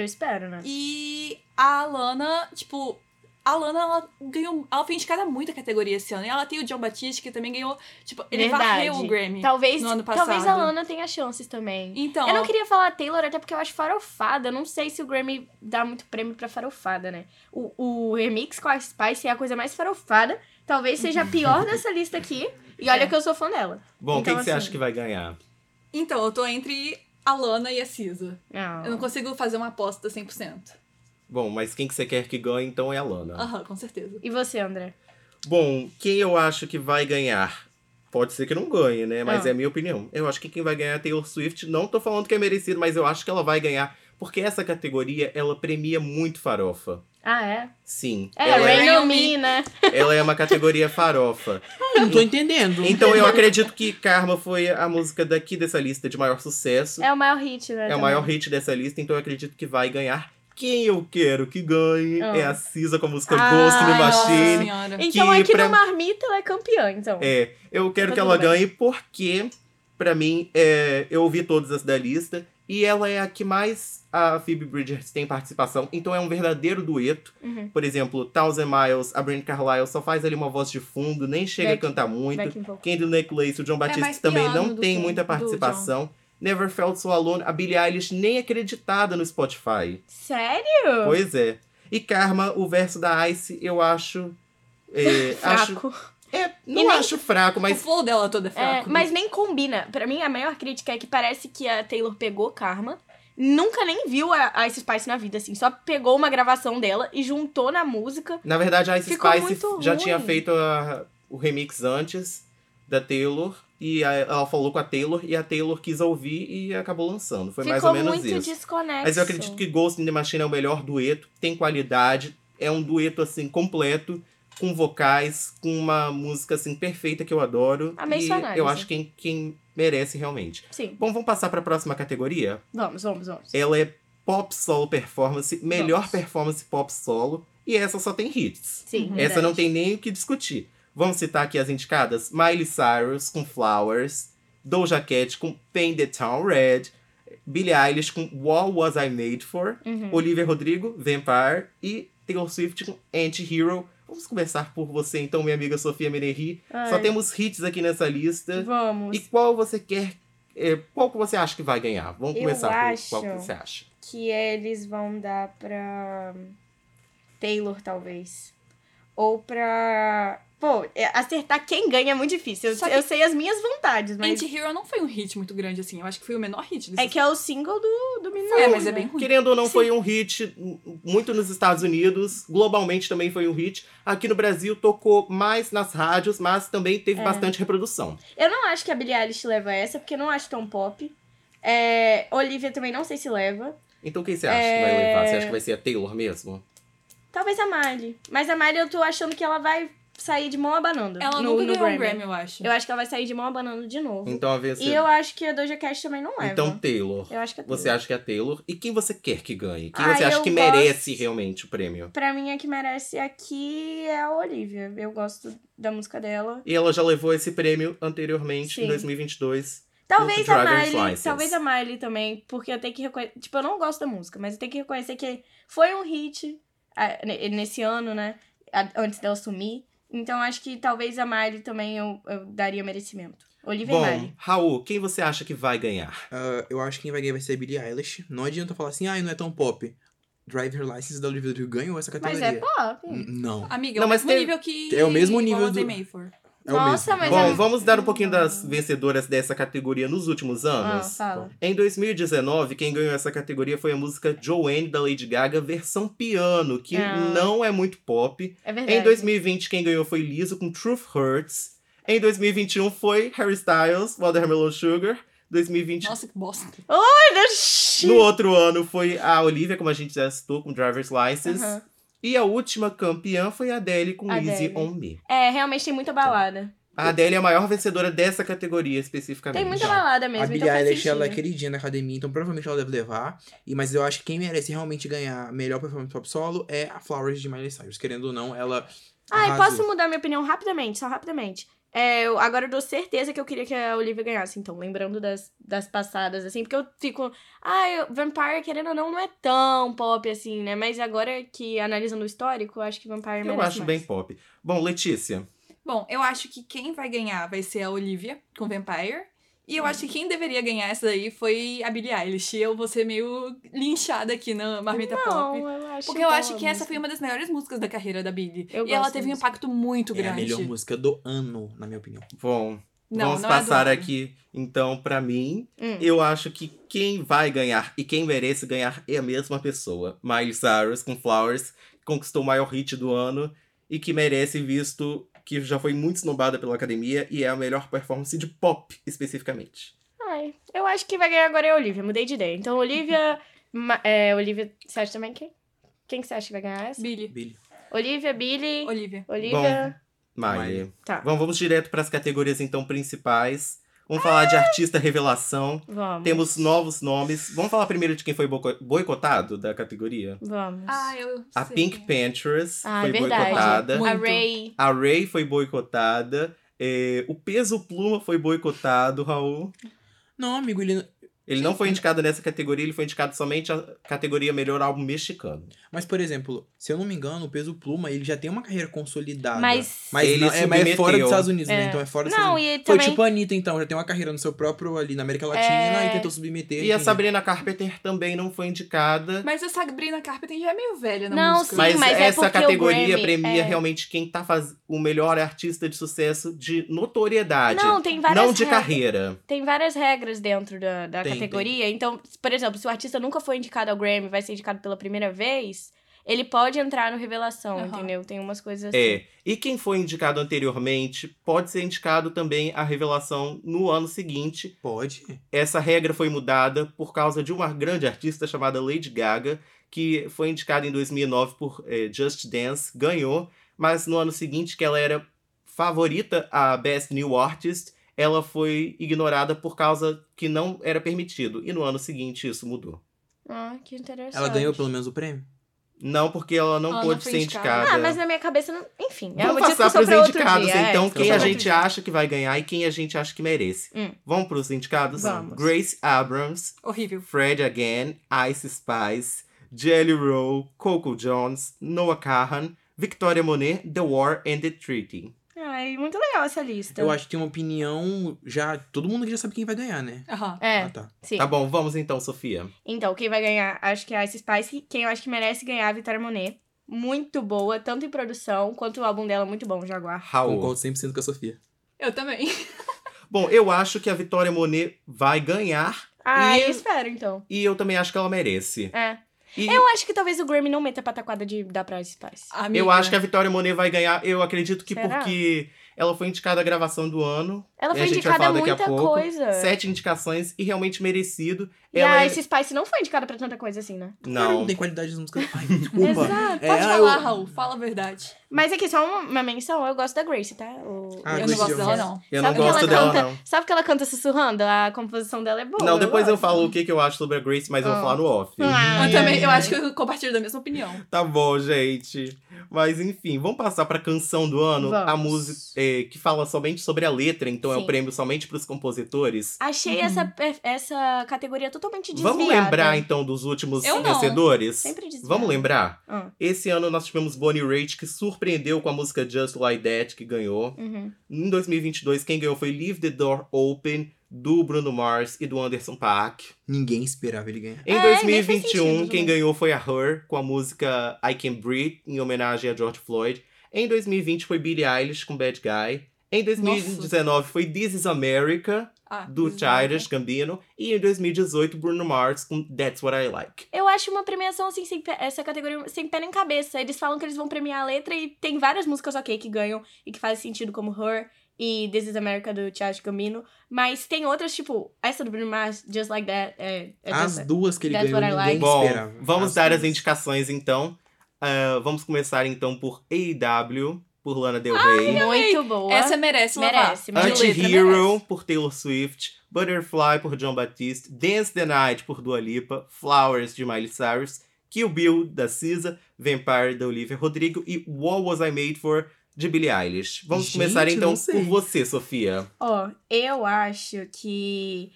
Eu espero, né? E a Lana, tipo, a Lana, ela ganhou. Ela foi indicada a muita categoria esse ano. E ela tem o John Batiste, que também ganhou. Tipo, ele Verdade. varreu o Grammy. Talvez, no ano talvez a passado. Lana tenha chances também. Então. Eu não queria falar a Taylor, até porque eu acho farofada. Eu não sei se o Grammy dá muito prêmio pra farofada, né? O, o remix com a Spice é a coisa mais farofada. Talvez seja a pior dessa lista aqui. E olha É. que eu sou fã dela. Bom, Então, quem que você assim- acha que vai ganhar? Então, eu tô entre a Lana e a Cisa. Não. Eu não consigo fazer uma aposta 100%. Bom, mas quem que você quer que ganhe, então é a Lana. Aham, com certeza. E você, André? Bom, quem eu acho que vai ganhar? Pode ser que não ganhe, né? Mas Ah. é a minha opinião. Eu acho que quem vai ganhar é a Taylor Swift. Não tô falando que é merecido, mas eu acho que ela vai ganhar. Porque essa categoria, ela premia muito farofa. Ah, é? Sim. É, ela, é, Rain on Me, né? ela é uma categoria farofa. Eu não tô entendendo. Então eu acredito que Karma foi a música daqui dessa lista de maior sucesso. É o maior hit, né? É o também. maior hit dessa lista, então eu acredito que vai ganhar. Quem eu quero que ganhe Ah. é a Cisa com a música Ai, Ghost in Machine. Então aqui pra- no Marmita ela é campeã, então. É, eu quero Tá que ela bem. ganhe porque, pra mim, é, eu ouvi todas as da lista e ela é a que mais a Phoebe Bridgers tem participação, então é um verdadeiro dueto. Uhum. Por exemplo, Thousand Miles, a Brand Carlile só faz ali uma voz de fundo, nem chega Back- a cantar muito. Candy Necklace, o John mais Batiste também não tem que- muita participação. Never Felt So Alone, a Billie Eilish nem é acreditada no Spotify. Sério? Pois é. E Karma, o verso da Ice, eu acho. é, acho Fraco. É, não nem- acho fraco, O mas flow dela todo é É, fraco. mas nem combina. Pra mim, a maior crítica é que parece que a Taylor pegou Karma, nunca nem viu a, a Ice Spice na vida, assim. Só pegou uma gravação dela e juntou na música. Na verdade, a Ice Ficou Spice já ruim. tinha feito a- o remix antes da Taylor. E a- ela falou com a Taylor e a Taylor quis ouvir e acabou lançando. Foi Ficou mais ou menos muito isso. desconexo. Mas eu acredito que Ghost in the Machine é o melhor dueto, tem qualidade, é um dueto assim completo, com vocais, com uma música assim perfeita que eu adoro. Amei e sua análise. eu acho quem, quem merece realmente. Sim, Bom, vamos passar para a próxima categoria. vamos, vamos, vamos. Ela é Pop Solo Performance, melhor Vamos. performance pop solo, e essa só tem hits. Sim, Essa verdade. não tem nem o que discutir. Vamos citar aqui as indicadas: Miley Cyrus com Flowers, Doja Cat com Paint the Town Red, Billie Eilish com What Was I Made For, Uhum. Olivia Rodrigo, Vampire e Taylor Swift com Anti-Hero. Vamos começar por você então, minha amiga Sofia Menehi. Só temos hits aqui nessa lista. Vamos. E qual você quer. é, qual que você acha que vai ganhar? Vamos Eu começar acho- por qual que você acha. Que eles vão dar pra. Taylor, talvez. Ou pra. Pô, é, acertar quem ganha é muito difícil. Eu, eu sei as minhas vontades, mas. Anti-Hero não foi um hit muito grande assim. Eu acho que foi o menor hit desse É que é o single do, do menino. É, mas é né? bem ruim. Querendo ou não, foi um hit muito nos Estados Unidos, globalmente também foi um hit. Aqui no Brasil tocou mais nas rádios, mas também teve É. bastante reprodução. Eu não acho que a Billie Eilish leva essa, porque eu não acho tão pop. É, Olivia também não sei se leva. Então quem você acha que vai levar? Você acha que vai ser a Taylor mesmo? Talvez a Miley. Mas a Miley eu tô achando que ela vai sair de mão abanando. Ela no, nunca no ganhou Grammy. um Grammy, eu acho. Eu acho que ela vai sair de mão abanando de novo. Então a vencedora. E eu acho que a Doja Cat também não leva. Então, Taylor. Eu acho que é Você Taylor. acha que é a Taylor? E quem você quer que ganhe? Quem Ah, você acha que gosto- merece realmente o prêmio? Pra mim, a que merece aqui é a Olivia. Eu gosto da música dela. E ela já levou esse prêmio anteriormente, Sim. em 2022. Talvez a Miley, License. talvez a Miley também, porque eu tenho que reconhecer, tipo, eu não gosto da música, mas eu tenho que reconhecer que foi um hit ah, ne- nesse ano, né, a- antes dela sumir. Então acho que talvez a Miley também eu, eu daria merecimento. Olivia e Bom, Miley. Raul, quem você acha que vai ganhar? Ah, eu acho que quem vai ganhar vai ser a Billie Eilish. Não adianta falar assim, ah, não é tão pop. Driver License da Olivia Rodrigo ganhou essa Mas categoria. é pop. N- Não. Amiga, Não, é o mas mesmo tem- nível que. É o mesmo nível do-. É o Nossa, mesmo. mas Bom, é- vamos dar um pouquinho das vencedoras dessa categoria nos últimos Ah, anos. fala. Em 2019, quem ganhou essa categoria foi a música Joanne da Lady Gaga, versão piano, que Ah. não é muito pop. É verdade. Em 2020, quem ganhou foi Lizzo com Truth Hurts. Em 2021 foi Harry Styles, Watermelon Sugar. 2020. Nossa, que bosta. Ai, Deus. No outro ano foi a Olivia, como a gente já citou, com Driver's License. Aham. E a última campeã foi a Adele com Adele. Easy On Me. É, realmente tem muita balada. A Adele é a maior vencedora dessa categoria especificamente. Tem muita balada mesmo, A Billie então faz Eilish, ela é queridinha na academia, então provavelmente ela deve levar. E, mas eu acho que quem merece realmente ganhar a melhor performance pop solo é a Flowers de Miley Cyrus. Querendo ou não, ela Ai, arrasou. posso mudar minha opinião rapidamente, só rapidamente. É, eu- agora eu dou certeza que eu queria que a Olivia ganhasse, então, lembrando das, das passadas, assim, porque eu fico. Ai, o Vampire, querendo ou não, não é tão pop assim, né? Mas agora que analisando o histórico, eu acho que Vampire Eu acho mais. bem pop. Bom, Letícia. Bom, eu acho que quem vai ganhar vai ser a Olivia com Vampire. E eu acho que quem deveria ganhar essa daí foi a Billie Eilish. Eu vou ser meio linchada aqui na Marmita Não, Pop. eu acho Porque eu acho que a essa música. foi uma das melhores músicas da carreira da Billie. Eu e ela teve um música. impacto muito é a grande. melhor música do ano, na minha opinião. Bom, Não, vamos não é passar ano. aqui, então, pra mim. Hum. Eu acho que quem vai ganhar e quem merece ganhar é a mesma pessoa. Miley Cyrus com Flowers, que conquistou o maior hit do ano e que merece, visto que já foi muito snobada pela academia e é a melhor performance de pop, especificamente. Ai, eu acho que vai ganhar agora é a Olivia, mudei de ideia. Então, Olivia. ma- é, Olivia, você acha também quem? Quem que você acha que vai ganhar essa? Billie. Billy. Olivia, Billy. Olivia. Olivia. Miley. Tá, Bom, vamos direto para as categorias então principais. Vamos falar de artista revelação. vamos. Temos novos nomes. Vamos falar primeiro de quem foi boico- boicotado da categoria? Vamos. Ah, eu A sei. Pink Panthers Ah, foi é verdade. boicotada. A Muito. Ray. A Ray foi boicotada. É, o Peso Pluma foi boicotado, Raul. Não, amigo, ele. Ele não foi indicado nessa categoria, ele foi indicado somente a categoria Melhor Álbum Mexicano. Mas, por exemplo, se eu não me engano, o Peso Pluma, ele já tem uma carreira consolidada. Mas- Mas, Ele não, é, mas é fora dos Estados Unidos, né? É. Então é fora dos Não, Estados Unidos. e Foi também. tipo a Anitta, então, já tem uma carreira no seu próprio ali na América Latina É. e tentou submeter. E a? Sabrina Carpenter também não foi indicada. Mas a Sabrina Carpenter já é meio velha na Não, música. sim, Mas, mas é essa categoria Grammy premia é- realmente quem tá fazendo o melhor artista de sucesso de notoriedade. Não, tem várias não de regras. carreira. Tem várias regras dentro da, da Tem, categoria. Então, por exemplo, se o artista nunca foi indicado ao Grammy vai ser indicado pela primeira vez, ele pode entrar no Revelação, Aham. entendeu? Tem umas coisas assim. É. E quem foi indicado anteriormente pode ser indicado também a revelação no ano seguinte. Pode. Essa regra foi mudada por causa de uma grande artista chamada Lady Gaga, que foi indicada em 2009 por eh, Just Dance, ganhou, mas no ano seguinte, que ela era favorita a Best New Artist, ela foi ignorada por causa que não era permitido. E no ano seguinte isso mudou. Ah, que interessante. Ela ganhou pelo menos o prêmio? Não, porque ela não Ela não pôde foi ser indicada. indicada. Ah, mas na minha cabeça, não... enfim. é Vamos uma passar para os indicados, dia, é, então, discussão quem a gente dia. acha que vai ganhar e quem a gente acha que merece. Hum. Vamos para os indicados? Vamos. Grace Abrams, Horrível. Fred Again, Ice Spice, Jelly Roll, Coco Jones, Noah Kahan, Victoria Monet, The War and the Treaty. Ai, muito legal essa lista. Eu acho que tem uma opinião já. Todo mundo aqui já sabe quem vai ganhar, né? Aham. É, Ah, tá. sim. Tá bom, vamos então, Sofia. Então, quem vai ganhar, acho que é a Ice Spice. Quem eu acho que merece ganhar é a Vitória Monet. Muito boa, tanto em produção quanto o álbum dela, muito bom, Jaguar. Raul. Concordo 100% com a Sofia. Eu também. Bom, eu acho que a Victoria Monet vai ganhar Ah, E- eu espero, então. e eu também acho que ela merece. É. E Eu acho que talvez o Grammy não meta a pataquada de dar pra Ice Spice. Amiga. eu acho que a Victoria Monet vai ganhar. Eu acredito que Será? porque ela foi indicada à gravação do ano. Ela foi a gente vai indicada a falar daqui a muita pouco. coisa. Sete indicações e realmente merecido. E ela a é- Ice Spice não foi indicada pra tanta coisa assim, né? Não. Não. Não tem qualidade das músicas. Ai, desculpa. Exato. É, Pode ah, falar, eu- Raul. Fala a verdade. Mas aqui, só uma, uma menção, eu gosto da Grace, tá? O- Ah, eu Grace não gosto dela, não. Eu Sabe não que ela gosto dela, canta- não. Sabe que ela canta sussurrando? A composição dela é boa. Não, depois eu gosto. falo o que, que eu acho sobre a Grace, mas eu vou Ah. falar no off. Ah, Eu também, eu acho que eu compartilho da mesma opinião. Tá bom, gente. Mas enfim, vamos passar pra canção do ano. A Vamos. música é, que fala somente sobre a letra, então é o Sim. prêmio somente pros compositores. Achei Uhum. essa, essa categoria totalmente desviada. Vamos lembrar então dos últimos Eu não. vencedores? Sempre desviada. Vamos lembrar? Ah, Esse ano nós tivemos Bonnie Raitt, que surpreendeu com a música Just Like That, que ganhou. uhum. Em 2022, quem ganhou foi Leave the Door Open, do Bruno Mars e do Anderson Paak. Ninguém esperava ele ganhar. Em É, nem faz 2021, sentido, quem né? ganhou foi a Her, com a música I Can Breathe, em homenagem a George Floyd. Em 2020 foi Billie Eilish com Bad Guy. Em 2019 foi This Is America, Ah, do isso Childish Gambino. E em 2018, Bruno Mars com That's What I Like. Eu acho uma premiação assim, sem pé- essa categoria sem pé nem cabeça. Eles falam que eles vão premiar a letra e tem várias músicas ok que ganham e que fazem sentido, como Her e This Is America do Childish Gambino. Mas tem outras, tipo, essa do Bruno Mars, Just Like That. É, é As dessa. duas que ele That's ganhou, what I ninguém like. Bom, esperava. vamos dar as duas. indicações então. Ah, vamos começar então por A.W., por Lana Del Rey. Muito boa. Essa merece. Merece, Anti-Hero, por Taylor Swift. Butterfly, por John Batiste. Dance the Night, por Dua Lipa. Flowers, de Miley Cyrus. Kill Bill, da SZA. Vampire, da Olivia Rodrigo. E What Was I Made For, de Billie Eilish. Vamos Gente, começar então por você, Sofia. Ó, eu acho que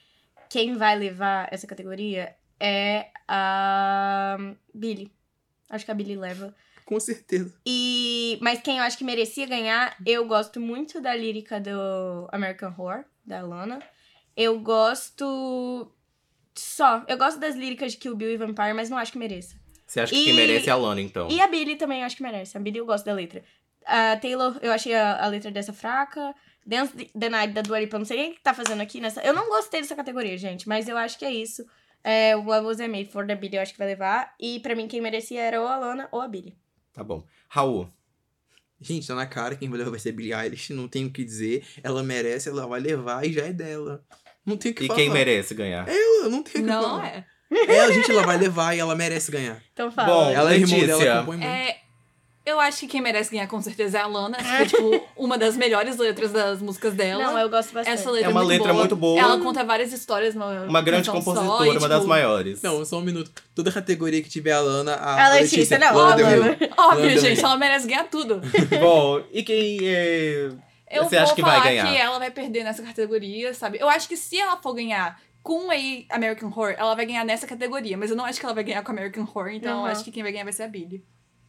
quem vai levar essa categoria é a Billy. Acho que a Billy leva. Com certeza. E mas quem eu acho que merecia ganhar, eu gosto muito da lírica do American Horror da Lana. Eu gosto só, eu gosto das líricas de Kill Bill e Vampire, mas não acho que mereça. Você acha que E- quem merece é a Lana, então? E a Billy também eu acho que merece. A Billy eu gosto da letra. A Taylor, eu achei a, a letra dessa fraca. Dance the Night da Dua Lipa, não sei quem que tá fazendo aqui nessa. Eu não gostei dessa categoria, gente, mas eu acho que é isso. É, o What Was I Made For da Billy eu acho que vai levar. E pra mim quem merecia era ou a Lana ou a Billy. Tá bom. Raul. Gente, tá na cara quem vai levar vai ser Billie Eilish, não tem o que dizer. Ela merece, ela vai levar e já é dela. Não tem o que E falar. quem merece ganhar? Ela, não tem o que Não falar. é. Ela, gente, ela vai levar e ela merece ganhar. Então fala. Bom, Ela é irmã dela, compõe muito. É, eu acho que quem merece ganhar com certeza é a Lana. Que é, tipo, uma das melhores letras das músicas dela. Não, eu gosto bastante. Essa letra É uma muito letra boa. muito boa. Ela conta várias histórias. Uma, Uma grande compositora, e, uma das tipo, maiores. Não, só um minuto. Toda categoria que tiver a Lana, a, A Letícia, não, Lana a Del Rey. Lana. Óbvio, Lana gente, ela merece ganhar tudo. Bom, e quem é... Eu Você vou acha que vai falar ganhar? que ela vai perder nessa categoria, sabe? Eu acho que se ela for ganhar com a American Horror, ela vai ganhar nessa categoria. Mas eu não acho que ela vai ganhar com a American Horror, então eu Aham. acho que quem vai ganhar vai ser a Billy.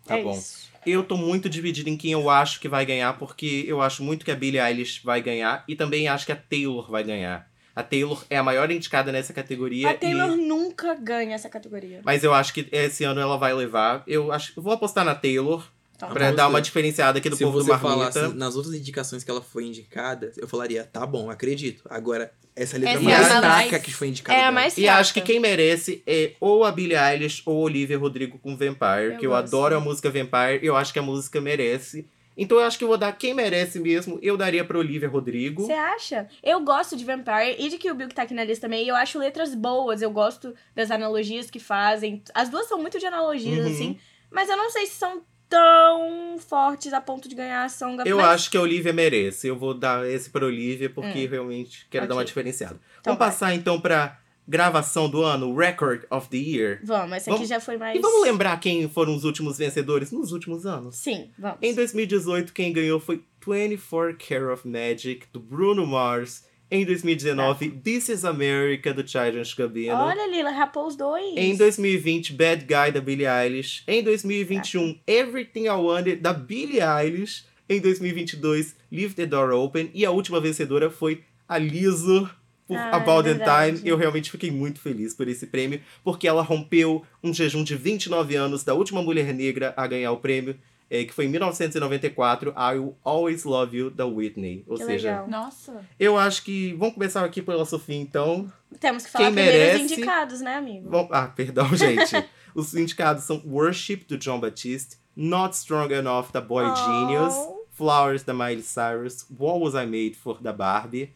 Tá É bom. isso. Eu tô muito dividido em quem eu acho que vai ganhar, porque eu acho muito que a Billie Eilish vai ganhar e também acho que a Taylor vai ganhar. A Taylor é a maior indicada nessa categoria. A Taylor e- nunca ganha essa categoria. Mas eu acho que esse ano ela vai levar. Eu acho eu vou apostar na Taylor Então, pra dar uma diferenciada aqui do Se povo do Marmita. falasse nas outras indicações que ela foi indicada, eu falaria, tá bom, acredito. Agora, essa letra Essa mais é a fraca mais- que foi indicada. É a mais E fraca. acho que quem merece é ou a Billie Eilish ou Olivia Rodrigo com Vampire, Eu que eu gosto. adoro a música Vampire, eu acho que a música merece. Então eu acho que eu vou dar quem merece mesmo, eu daria pra Olivia Rodrigo. Você acha? Eu gosto de Vampire e de Kill Bill que tá aqui na lista também. E eu acho letras boas. Eu gosto das analogias que fazem. As duas são muito de analogias, Uhum. assim. Mas eu não sei se são tão fortes a ponto de ganhar a Song of Eu mas... acho que a Olivia merece. Eu vou dar esse pra Olivia porque Hum. realmente quero dar uma diferenciada. Então vamos vai. passar então pra gravação do ano, Record of the Year. Vamos, essa aqui Vamos- já foi mais... E vamos lembrar quem foram os últimos vencedores nos últimos anos. Sim, vamos. Em 2018, quem ganhou foi 24 Care of Magic, do Bruno Mars. Em 2019, This Is America, do Childish Gambino. Olha, Lila, rapou os dois. Em 2020, Bad Guy, da Billie Eilish. Em 2021, Everything I Wanted, da Billie Eilish. Em 2022, Leave the Door Open. E a última vencedora foi a Lizzo, por Ah, About the verdade. Time. Eu realmente fiquei muito feliz por esse prêmio, porque ela rompeu um jejum de 29 anos da última mulher negra a ganhar o prêmio, eh, que foi em 1994, I Will Always Love You, da Whitney. Ou Que seja, legal. Nossa. eu acho que... Vamos começar aqui pela Sofia, então. Temos que falar Quem primeiro merece- os indicados, né, amigo? Bom, ah, perdão, gente. Os indicados são Worship, do John Batiste, Not Strong Enough, da Boy Oh. Genius, Flowers, da Miley Cyrus, What Was I Made For, da Barbie,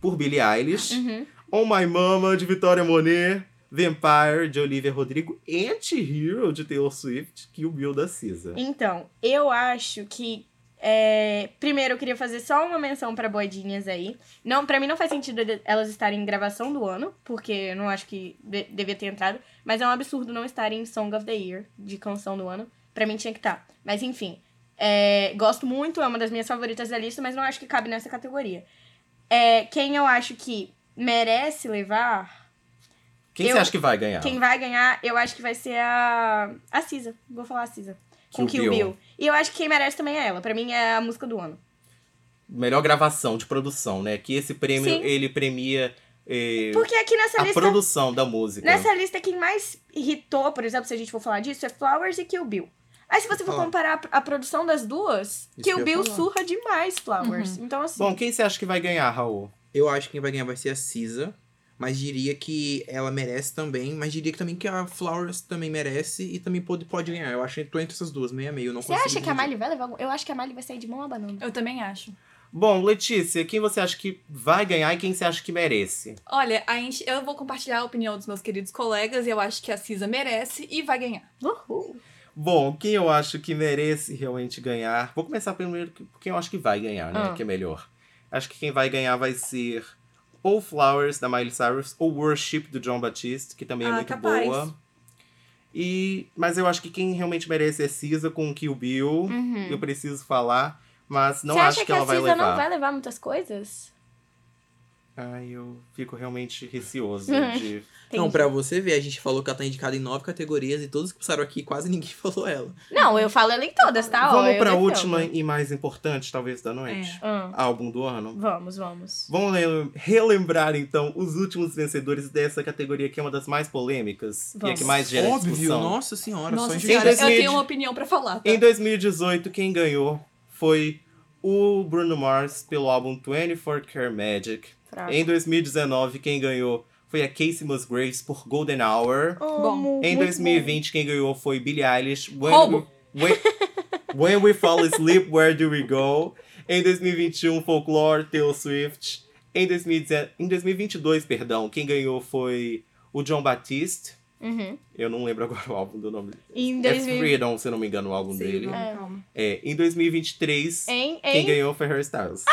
por Billie Eilish, Uhum. On My Mama, de Vitória Monet, Vampire, de Olivia Rodrigo, Anti-Hero, de Taylor Swift, Kill Bill, da Cisa. Então, eu acho que. é, Primeiro, eu queria fazer só uma menção pra boidinhas aí. Não, para mim não faz sentido elas estarem em gravação do ano, porque eu não acho que de- devia ter entrado. Mas é um absurdo não estarem em Song of the Year, de canção do ano. Pra mim tinha que estar. Mas enfim, é, gosto muito, é uma das minhas favoritas da lista, mas não acho que cabe nessa categoria. É, quem eu acho que merece levar, Quem Eu- você acha que vai ganhar? quem vai ganhar, eu acho que vai ser a. A Cisa. Vou falar a Cisa. Com Kill Kill Bill. Bill. E eu acho que quem merece também é ela. Pra mim é a música do ano. Melhor gravação de produção, né? Que esse prêmio, Sim. ele premia eh, Porque aqui nessa a lista. produção da música. Nessa lista, quem mais irritou, por exemplo, se a gente for falar disso, é Flowers e Kill Bill. Aí, se você for Falar. comparar a produção das duas, Isso Kill Bill falar. surra demais Flowers. Então, assim. Bom, quem você acha que vai ganhar, Raul? Eu acho que quem vai ganhar vai ser a Cisa. Mas diria que ela merece também. Mas diria que também que a Flowers também merece e também pode, pode ganhar. Eu acho que tô entre essas duas, meio a meio. Não você acha que a. Miley vai levar algum... Eu acho que a Miley vai sair de mão abanando. Eu também acho. Bom, Letícia, quem você acha que vai ganhar e quem você acha que merece? Olha, a gente, eu vou compartilhar a opinião dos meus queridos colegas e eu acho que a Cisa merece e vai ganhar. Uhul. Bom, quem eu acho que merece realmente ganhar. Vou começar primeiro com quem eu acho que vai ganhar, né? Ah. Que é melhor. Acho que quem vai ganhar vai ser ou Flowers, da Miley Cyrus, ou Worship, do John Batiste, que também é Ah, muito capaz. boa. E, mas eu acho que quem realmente merece é Cisa com Kill Bill. Uhum. Eu preciso falar, mas não você acho acha que, que, ela a vai Cisa levar. não vai levar muitas coisas? Ai, eu fico realmente receoso de. Não, pra você ver, a gente falou que ela tá indicada em nove categorias e todos que passaram aqui, quase ninguém falou ela. Não, eu falo ela em todas, tá? Ó, Vamos eu pra defendo. última e mais importante, talvez, da noite. Ah, Álbum do ano. vamos, vamos. Vamos le- relembrar, então, os últimos vencedores dessa categoria, que é uma das mais polêmicas e a Vamos. que mais gera Óbvio, discussão. nossa senhora, só Nossa em senhora, eu tenho uma opinião pra falar. Tá? Em 2018, quem ganhou foi o Bruno Mars pelo álbum 24 Karat Magic. Fraco. Em 2019, quem ganhou foi a Casey Musgraves por Golden Hour. Amo, Em muito 2020, quem ganhou foi Billie Eilish. When Roubo. We, when, When We Fall Asleep, Where Do We Go? Em 2021, Folklore, Taylor Swift. Em, 2010 em 2022, perdão, quem ganhou foi o John Batiste. bom. Uhum. Eu não lembro agora o álbum do nome dele. Em É 2000... Freedom, se não me engano, o álbum Sim, dele. É. É, em 2023, Em, quem em... ganhou foi Harry Styles.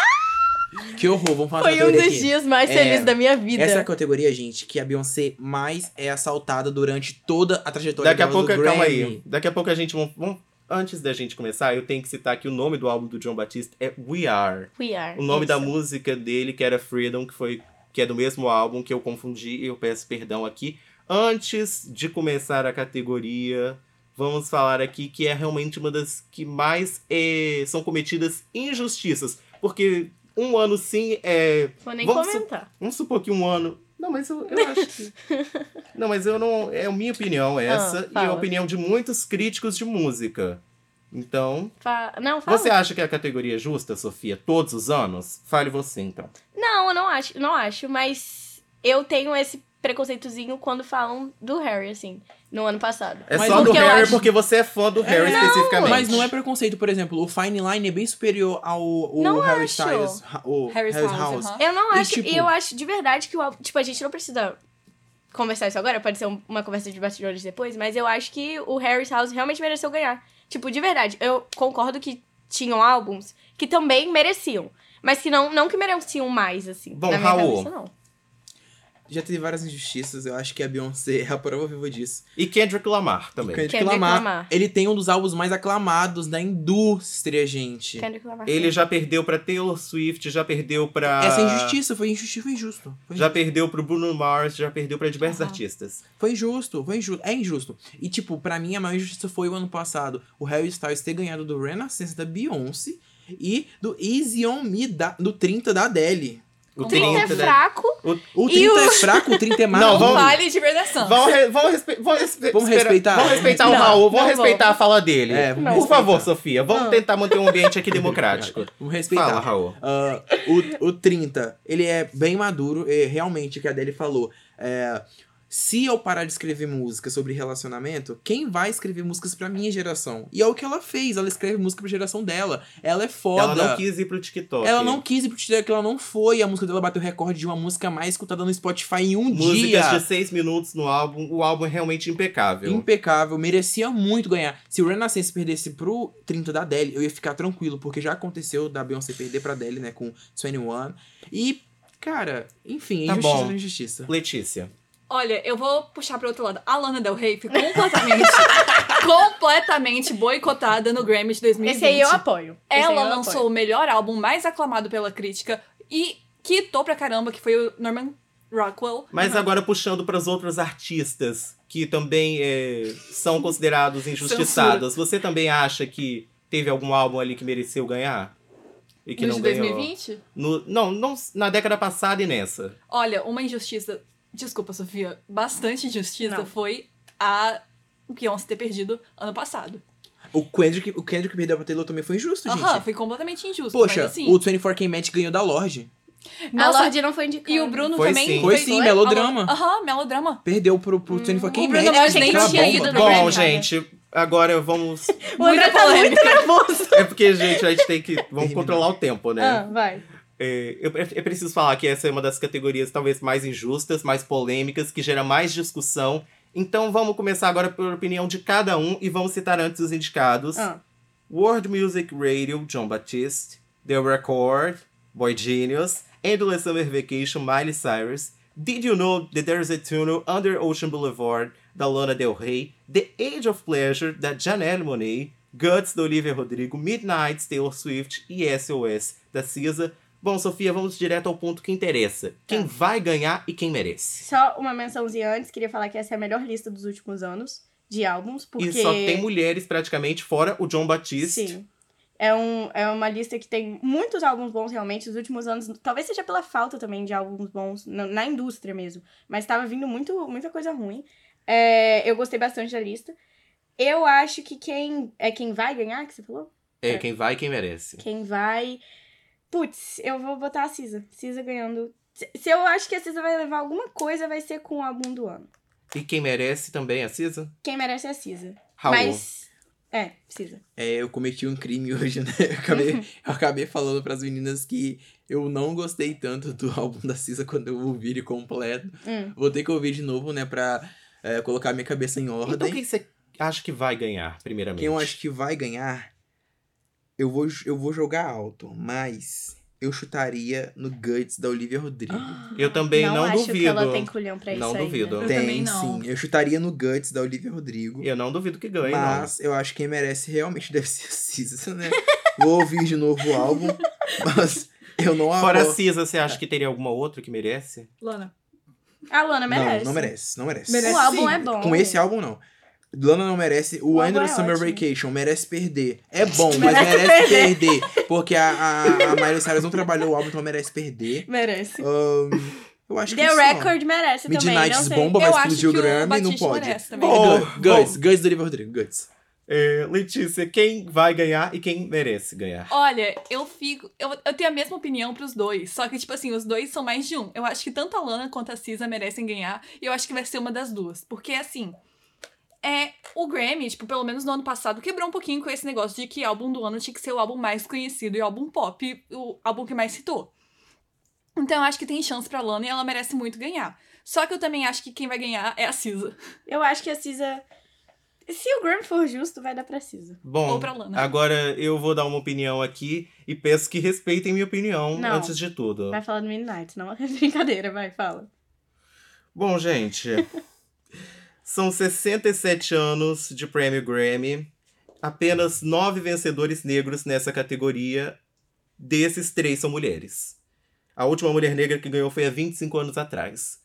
Que horror, vamos falar Foi da um dos aqui. dias mais É, felizes da minha vida. Essa é a categoria, gente, que a Beyoncé mais é assaltada durante toda a trajetória Daqui a pouco, do calma aí. Daqui a pouco a gente. Vamos, vamos- antes da gente começar, eu tenho que citar que o nome do álbum do John Batiste é We Are. We are. O nome da Isso. música dele, que era Freedom, que foi que é do mesmo álbum que eu confundi, e eu peço perdão aqui. Antes de começar a categoria, vamos falar aqui que é realmente uma das que mais eh, são cometidas injustiças. Porque um ano sim é. Vou nem Vamos su- comentar. Vamos supor que um ano. Não, mas eu, eu acho que. Não, mas eu não. É a minha opinião essa. e a fala. opinião de muitos críticos de música. Então. Fa- Não, fala. Você acha que a categoria é justa, Sofia, todos os anos? Fale você, então. Não, eu não acho, não acho, mas eu tenho esse preconceitozinho quando falam do Harry, assim, no ano passado. É Mas só do Harry acho- porque você é fã do Harry Não, especificamente. Mas não é preconceito, por exemplo, o Fine Line é bem superior ao o Não Harry acho. Styles. O Harry's Harry's House, House. Eu não acho, e, tipo- eu acho de verdade que o álbum, tipo, a gente não precisa conversar isso agora, pode ser um- uma conversa de bastidores depois, mas eu acho que o Harry's House realmente mereceu ganhar. Tipo, de verdade, eu concordo que tinham álbuns que também mereciam, mas que não, não que mereciam mais, assim. Bom, na minha Raul. cabeça, não. Já teve várias injustiças, eu acho que a Beyoncé é a prova viva disso. E Kendrick Lamar também. Kendrick Kendrick Lamar, Lamar. ele tem um dos álbuns mais aclamados da indústria, gente. Kendrick Lamar. Ele já perdeu pra Taylor Swift, já perdeu pra. Essa injustiça, foi injustiça, foi injusto. Foi Já perdeu pro Bruno Mars, já perdeu pra diversos Aham. artistas. Foi injusto, foi injusto. É injusto. E, tipo, pra mim, a maior injustiça foi o ano passado o Harry Styles ter ganhado do Renaissance da Beyoncé e do Easy On Me da, do 30 da Adele. O 30 é 30, né? fraco. O E 30 o- é fraco, o 30 é Não, maravilhoso. vamos- Vale de verdação. Vamos, re- vamos, respe- vamos, respe- Vamos espera- respeitar. Vamos respeitar o Não, Raul, vamos não respeitar vamos. a fala dele. É, vamos Por respeitar. favor, Sofia, vamos Não. tentar manter um ambiente aqui democrático. Vamos respeitar. Fala, Raul. Ah, o, o 30, ele é bem maduro, e realmente, o que a Adele falou. É, se eu parar de escrever música sobre relacionamento, quem vai escrever músicas pra minha geração? E é o que ela fez, ela escreve música pra geração dela. Ela é foda. Ela não quis ir pro TikTok. Ela não quis ir pro TikTok, ela não foi. A música dela bateu recorde de uma música mais escutada no Spotify em um Músicas dia. de seis minutos no álbum. O álbum é realmente impecável. Impecável, merecia muito ganhar. Se o Renaissance perdesse pro 30 da Adele, eu ia ficar tranquilo, porque já aconteceu da Beyoncé perder pra Adele, né, com 21. E, cara, enfim, Tá injustiça bom. injustiça. Letícia. Olha, eu vou puxar pro outro lado. A Lana Del Rey foi completamente, completamente boicotada no Grammy de 2020. Esse aí eu apoio. Esse Ela eu lançou apoio. o melhor álbum mais aclamado pela crítica e quitou pra caramba, que foi o Norman Rockwell. Mas agora puxando para os outros artistas que também é, são considerados injustiçados. Você também acha que teve algum álbum ali que mereceu ganhar? E que no não de ganhou? 2020? No- não, não, na década passada e nessa. Olha, uma injustiça, desculpa, Sofia, bastante injustiça Não. foi a Beyoncé ter perdido ano passado. O Kendrick, o Kendrick perdeu pra Taylor também foi injusto, gente. Aham, foi completamente injusto. Poxa, mas assim, o 24K Match ganhou da Lorde. A nossa, Lorde não foi indicada. E o Bruno Foi também sim. Foi sim, melodrama. Aham, melodrama. Perdeu pro, pro 24K o Bruno Match. Nem tinha ido no Bom, gente, agora vamos. O André tá muito nervoso. É porque, gente, a gente tem que. Vamos controlar o tempo, né? Ah, vai. É, eu, preciso falar que essa é uma das categorias talvez mais injustas, mais polêmicas, que gera mais discussão. Então vamos começar agora pela opinião de cada um e vamos citar antes os indicados. Ah. World Music Radio, John Baptiste. The Record, Boy Genius. Endless Summer Vacation, Miley Cyrus. Did You Know That There's a Tunnel Under Ocean Boulevard, da Lana Del Rey. The Age of Pleasure, da Janelle Monáe. Guts, da Olivia Rodrigo. Midnight, Taylor Swift. E SOS, da Cisa. Bom, Sofia, vamos direto ao ponto que interessa. Quem Tá. vai ganhar e quem merece. Só uma mençãozinha antes, queria falar que essa é a melhor lista dos últimos anos de álbuns, porque... E só tem mulheres praticamente, fora o John Batiste. Sim. É, um, é uma lista que tem muitos álbuns bons, realmente, nos últimos anos. Talvez seja pela falta também de álbuns bons na, na indústria mesmo. Mas tava vindo muito, muita coisa ruim. É, eu gostei bastante da lista. Eu acho que quem... É quem vai ganhar, que você falou? É, É. quem vai e quem merece. Quem vai... Putz, eu vou botar a Cisa. Cisa ganhando... Se, eu acho que a Cisa vai levar alguma coisa, vai ser com o álbum do ano. E quem merece também, a Cisa? Quem merece é a Cisa. Raul. Mas... É, Cisa. É, eu cometi um crime hoje, né? Eu acabei, eu acabei falando pras meninas que eu não gostei tanto do álbum da Cisa quando eu ouvi ele completo. Hum. Vou ter que ouvir de novo, né, pra é, colocar minha cabeça em ordem. Então quem você acha que vai ganhar, primeiramente? Quem eu acho que vai ganhar, eu vou, eu vou jogar alto, mas eu chutaria no Guts da Olivia Rodrigo. Eu também não, acho duvido. que ela tem culhão pra Não isso duvido. ainda. Eu Tem, também não. sim. Eu chutaria no Guts da Olivia Rodrigo. Eu não duvido que ganhe, Mas eu acho que quem merece realmente deve ser a Cisa, né? Vou ouvir de novo o álbum, mas eu não não. Fora a Cisa, você acha que teria alguma outra que merece? Lana. A Lana merece. Não, não merece, não merece. Merece O álbum sim. é bom. Com esse álbum, não. Lana não merece. O, Endless é Summer ótimo. Vacation merece perder. É bom, mas Merece merece perder. Porque a, a, a Miley Cyrus não trabalhou o álbum, então merece perder. Merece. Ahn, eu acho The que só. Record merece também, Midnight's não sei. Bomba vai explodir o Grammy, não pode. merece também. Bom, Guts, Guts, do Olivia Rodrigo, Guts. É, Letícia, quem vai ganhar e quem merece ganhar? Olha, eu fico. Eu, eu tenho a mesma opinião pros dois. Só que, tipo assim, os dois são mais de um. Eu acho que tanto a Lana quanto a Cisa merecem ganhar. E eu acho que vai ser uma das duas. Porque, assim. É, o Grammy, tipo, pelo menos no ano passado, quebrou um pouquinho com esse negócio de que álbum do ano tinha que ser o álbum mais conhecido e o álbum pop, o álbum que mais citou. Então eu acho que tem chance pra Lana e ela merece muito ganhar. Só que eu também acho que quem vai ganhar é a Cisa. Eu acho que a Cisa... Se o Grammy for justo, vai dar pra Cisa. Bom, Ou pra Lana. agora eu vou dar uma opinião aqui e peço que respeitem minha opinião Não. antes de tudo. Vai falar do Midnight, não é brincadeira, vai, fala. Bom, gente, são 67 anos de prêmio Grammy, apenas nove vencedores negros nessa categoria, desses três são mulheres. A última mulher negra que ganhou foi há 25 anos atrás.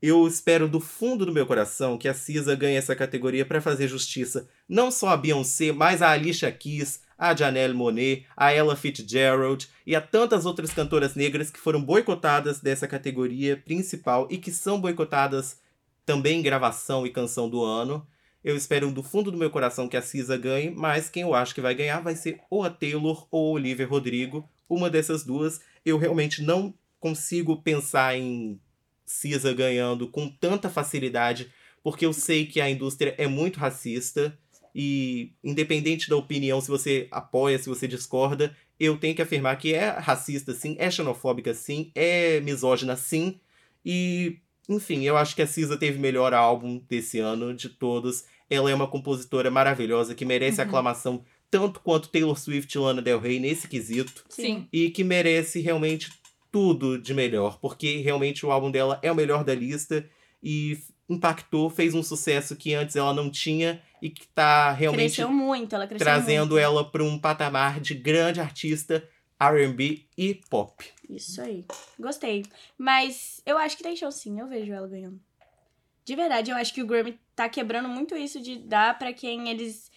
Eu espero do fundo do meu coração que a Cisa ganhe essa categoria para fazer justiça não só a Beyoncé, mas a Alicia Keys, a Janelle Monáe, a Ella Fitzgerald e a tantas outras cantoras negras que foram boicotadas dessa categoria principal e que são boicotadas também gravação e canção do ano. Eu espero do fundo do meu coração que a Cisa ganhe, mas quem eu acho que vai ganhar vai ser ou a Taylor ou a Olivia Rodrigo, uma dessas duas. Eu realmente não consigo pensar em Cisa ganhando com tanta facilidade, porque eu sei que a indústria é muito racista e independente da opinião, se você apoia, se você discorda, eu tenho que afirmar que é racista sim, é xenofóbica sim, é misógina sim. E, enfim, eu acho que a Cisa teve o melhor álbum desse ano de todos. Ela é uma compositora maravilhosa que merece Uhum. aclamação tanto quanto Taylor Swift e Lana Del Rey nesse quesito Sim. e que merece realmente tudo de melhor, porque realmente o álbum dela é o melhor da lista e impactou, fez um sucesso que antes ela não tinha e que tá realmente Cresceu muito, ela cresceu trazendo muito. ela para um patamar de grande artista R&B e pop. Isso aí. Gostei. Mas eu acho que tem chance sim, eu vejo ela ganhando. De verdade, eu acho que o Grammy tá quebrando muito isso de dar pra quem eles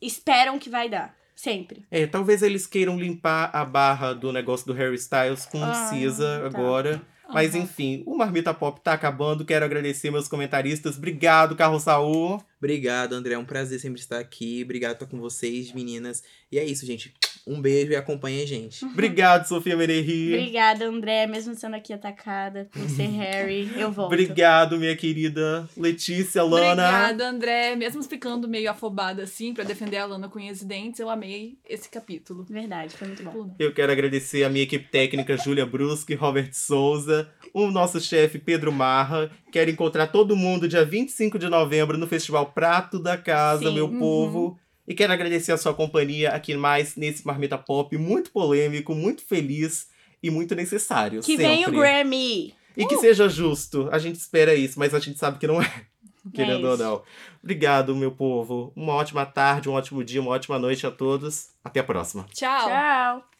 esperam que vai dar. Sempre. É, talvez eles queiram limpar a barra do negócio do Harry Styles com Ah, Cisa tá. agora. Mas enfim, o Marmita Pop tá acabando. Quero agradecer meus comentaristas. Obrigado, Carlos Saul. Obrigado, André. É um prazer sempre estar aqui. Obrigado por estar com vocês, meninas. E é isso, gente. Um beijo e acompanhe a gente. Obrigado, Sofia Meneri. Obrigada, André, mesmo sendo aqui atacada por ser Harry. Eu volto. Obrigado, minha querida Letícia, Lana. Obrigada, André. Mesmo ficando meio afobada assim, pra defender a Lana com unhas e dentes, eu amei esse capítulo. Verdade, foi muito bom. Luna. Eu quero agradecer a minha equipe técnica, Júlia Brusque, Robert Souza, o nosso chefe Pedro Marra. Quero encontrar todo mundo dia 25 de novembro no Festival Prato da Casa, Sim, meu uhum. povo. E quero agradecer a sua companhia aqui mais nesse Marmita Pop, muito polêmico, muito feliz e muito necessário. Que sempre. vem o Grammy! E que seja justo. A gente espera isso, mas a gente sabe que não é. Querendo ou isso. não. Obrigado, meu povo. Uma ótima tarde, um ótimo dia, uma ótima noite a todos. Até a próxima. Tchau. Tchau!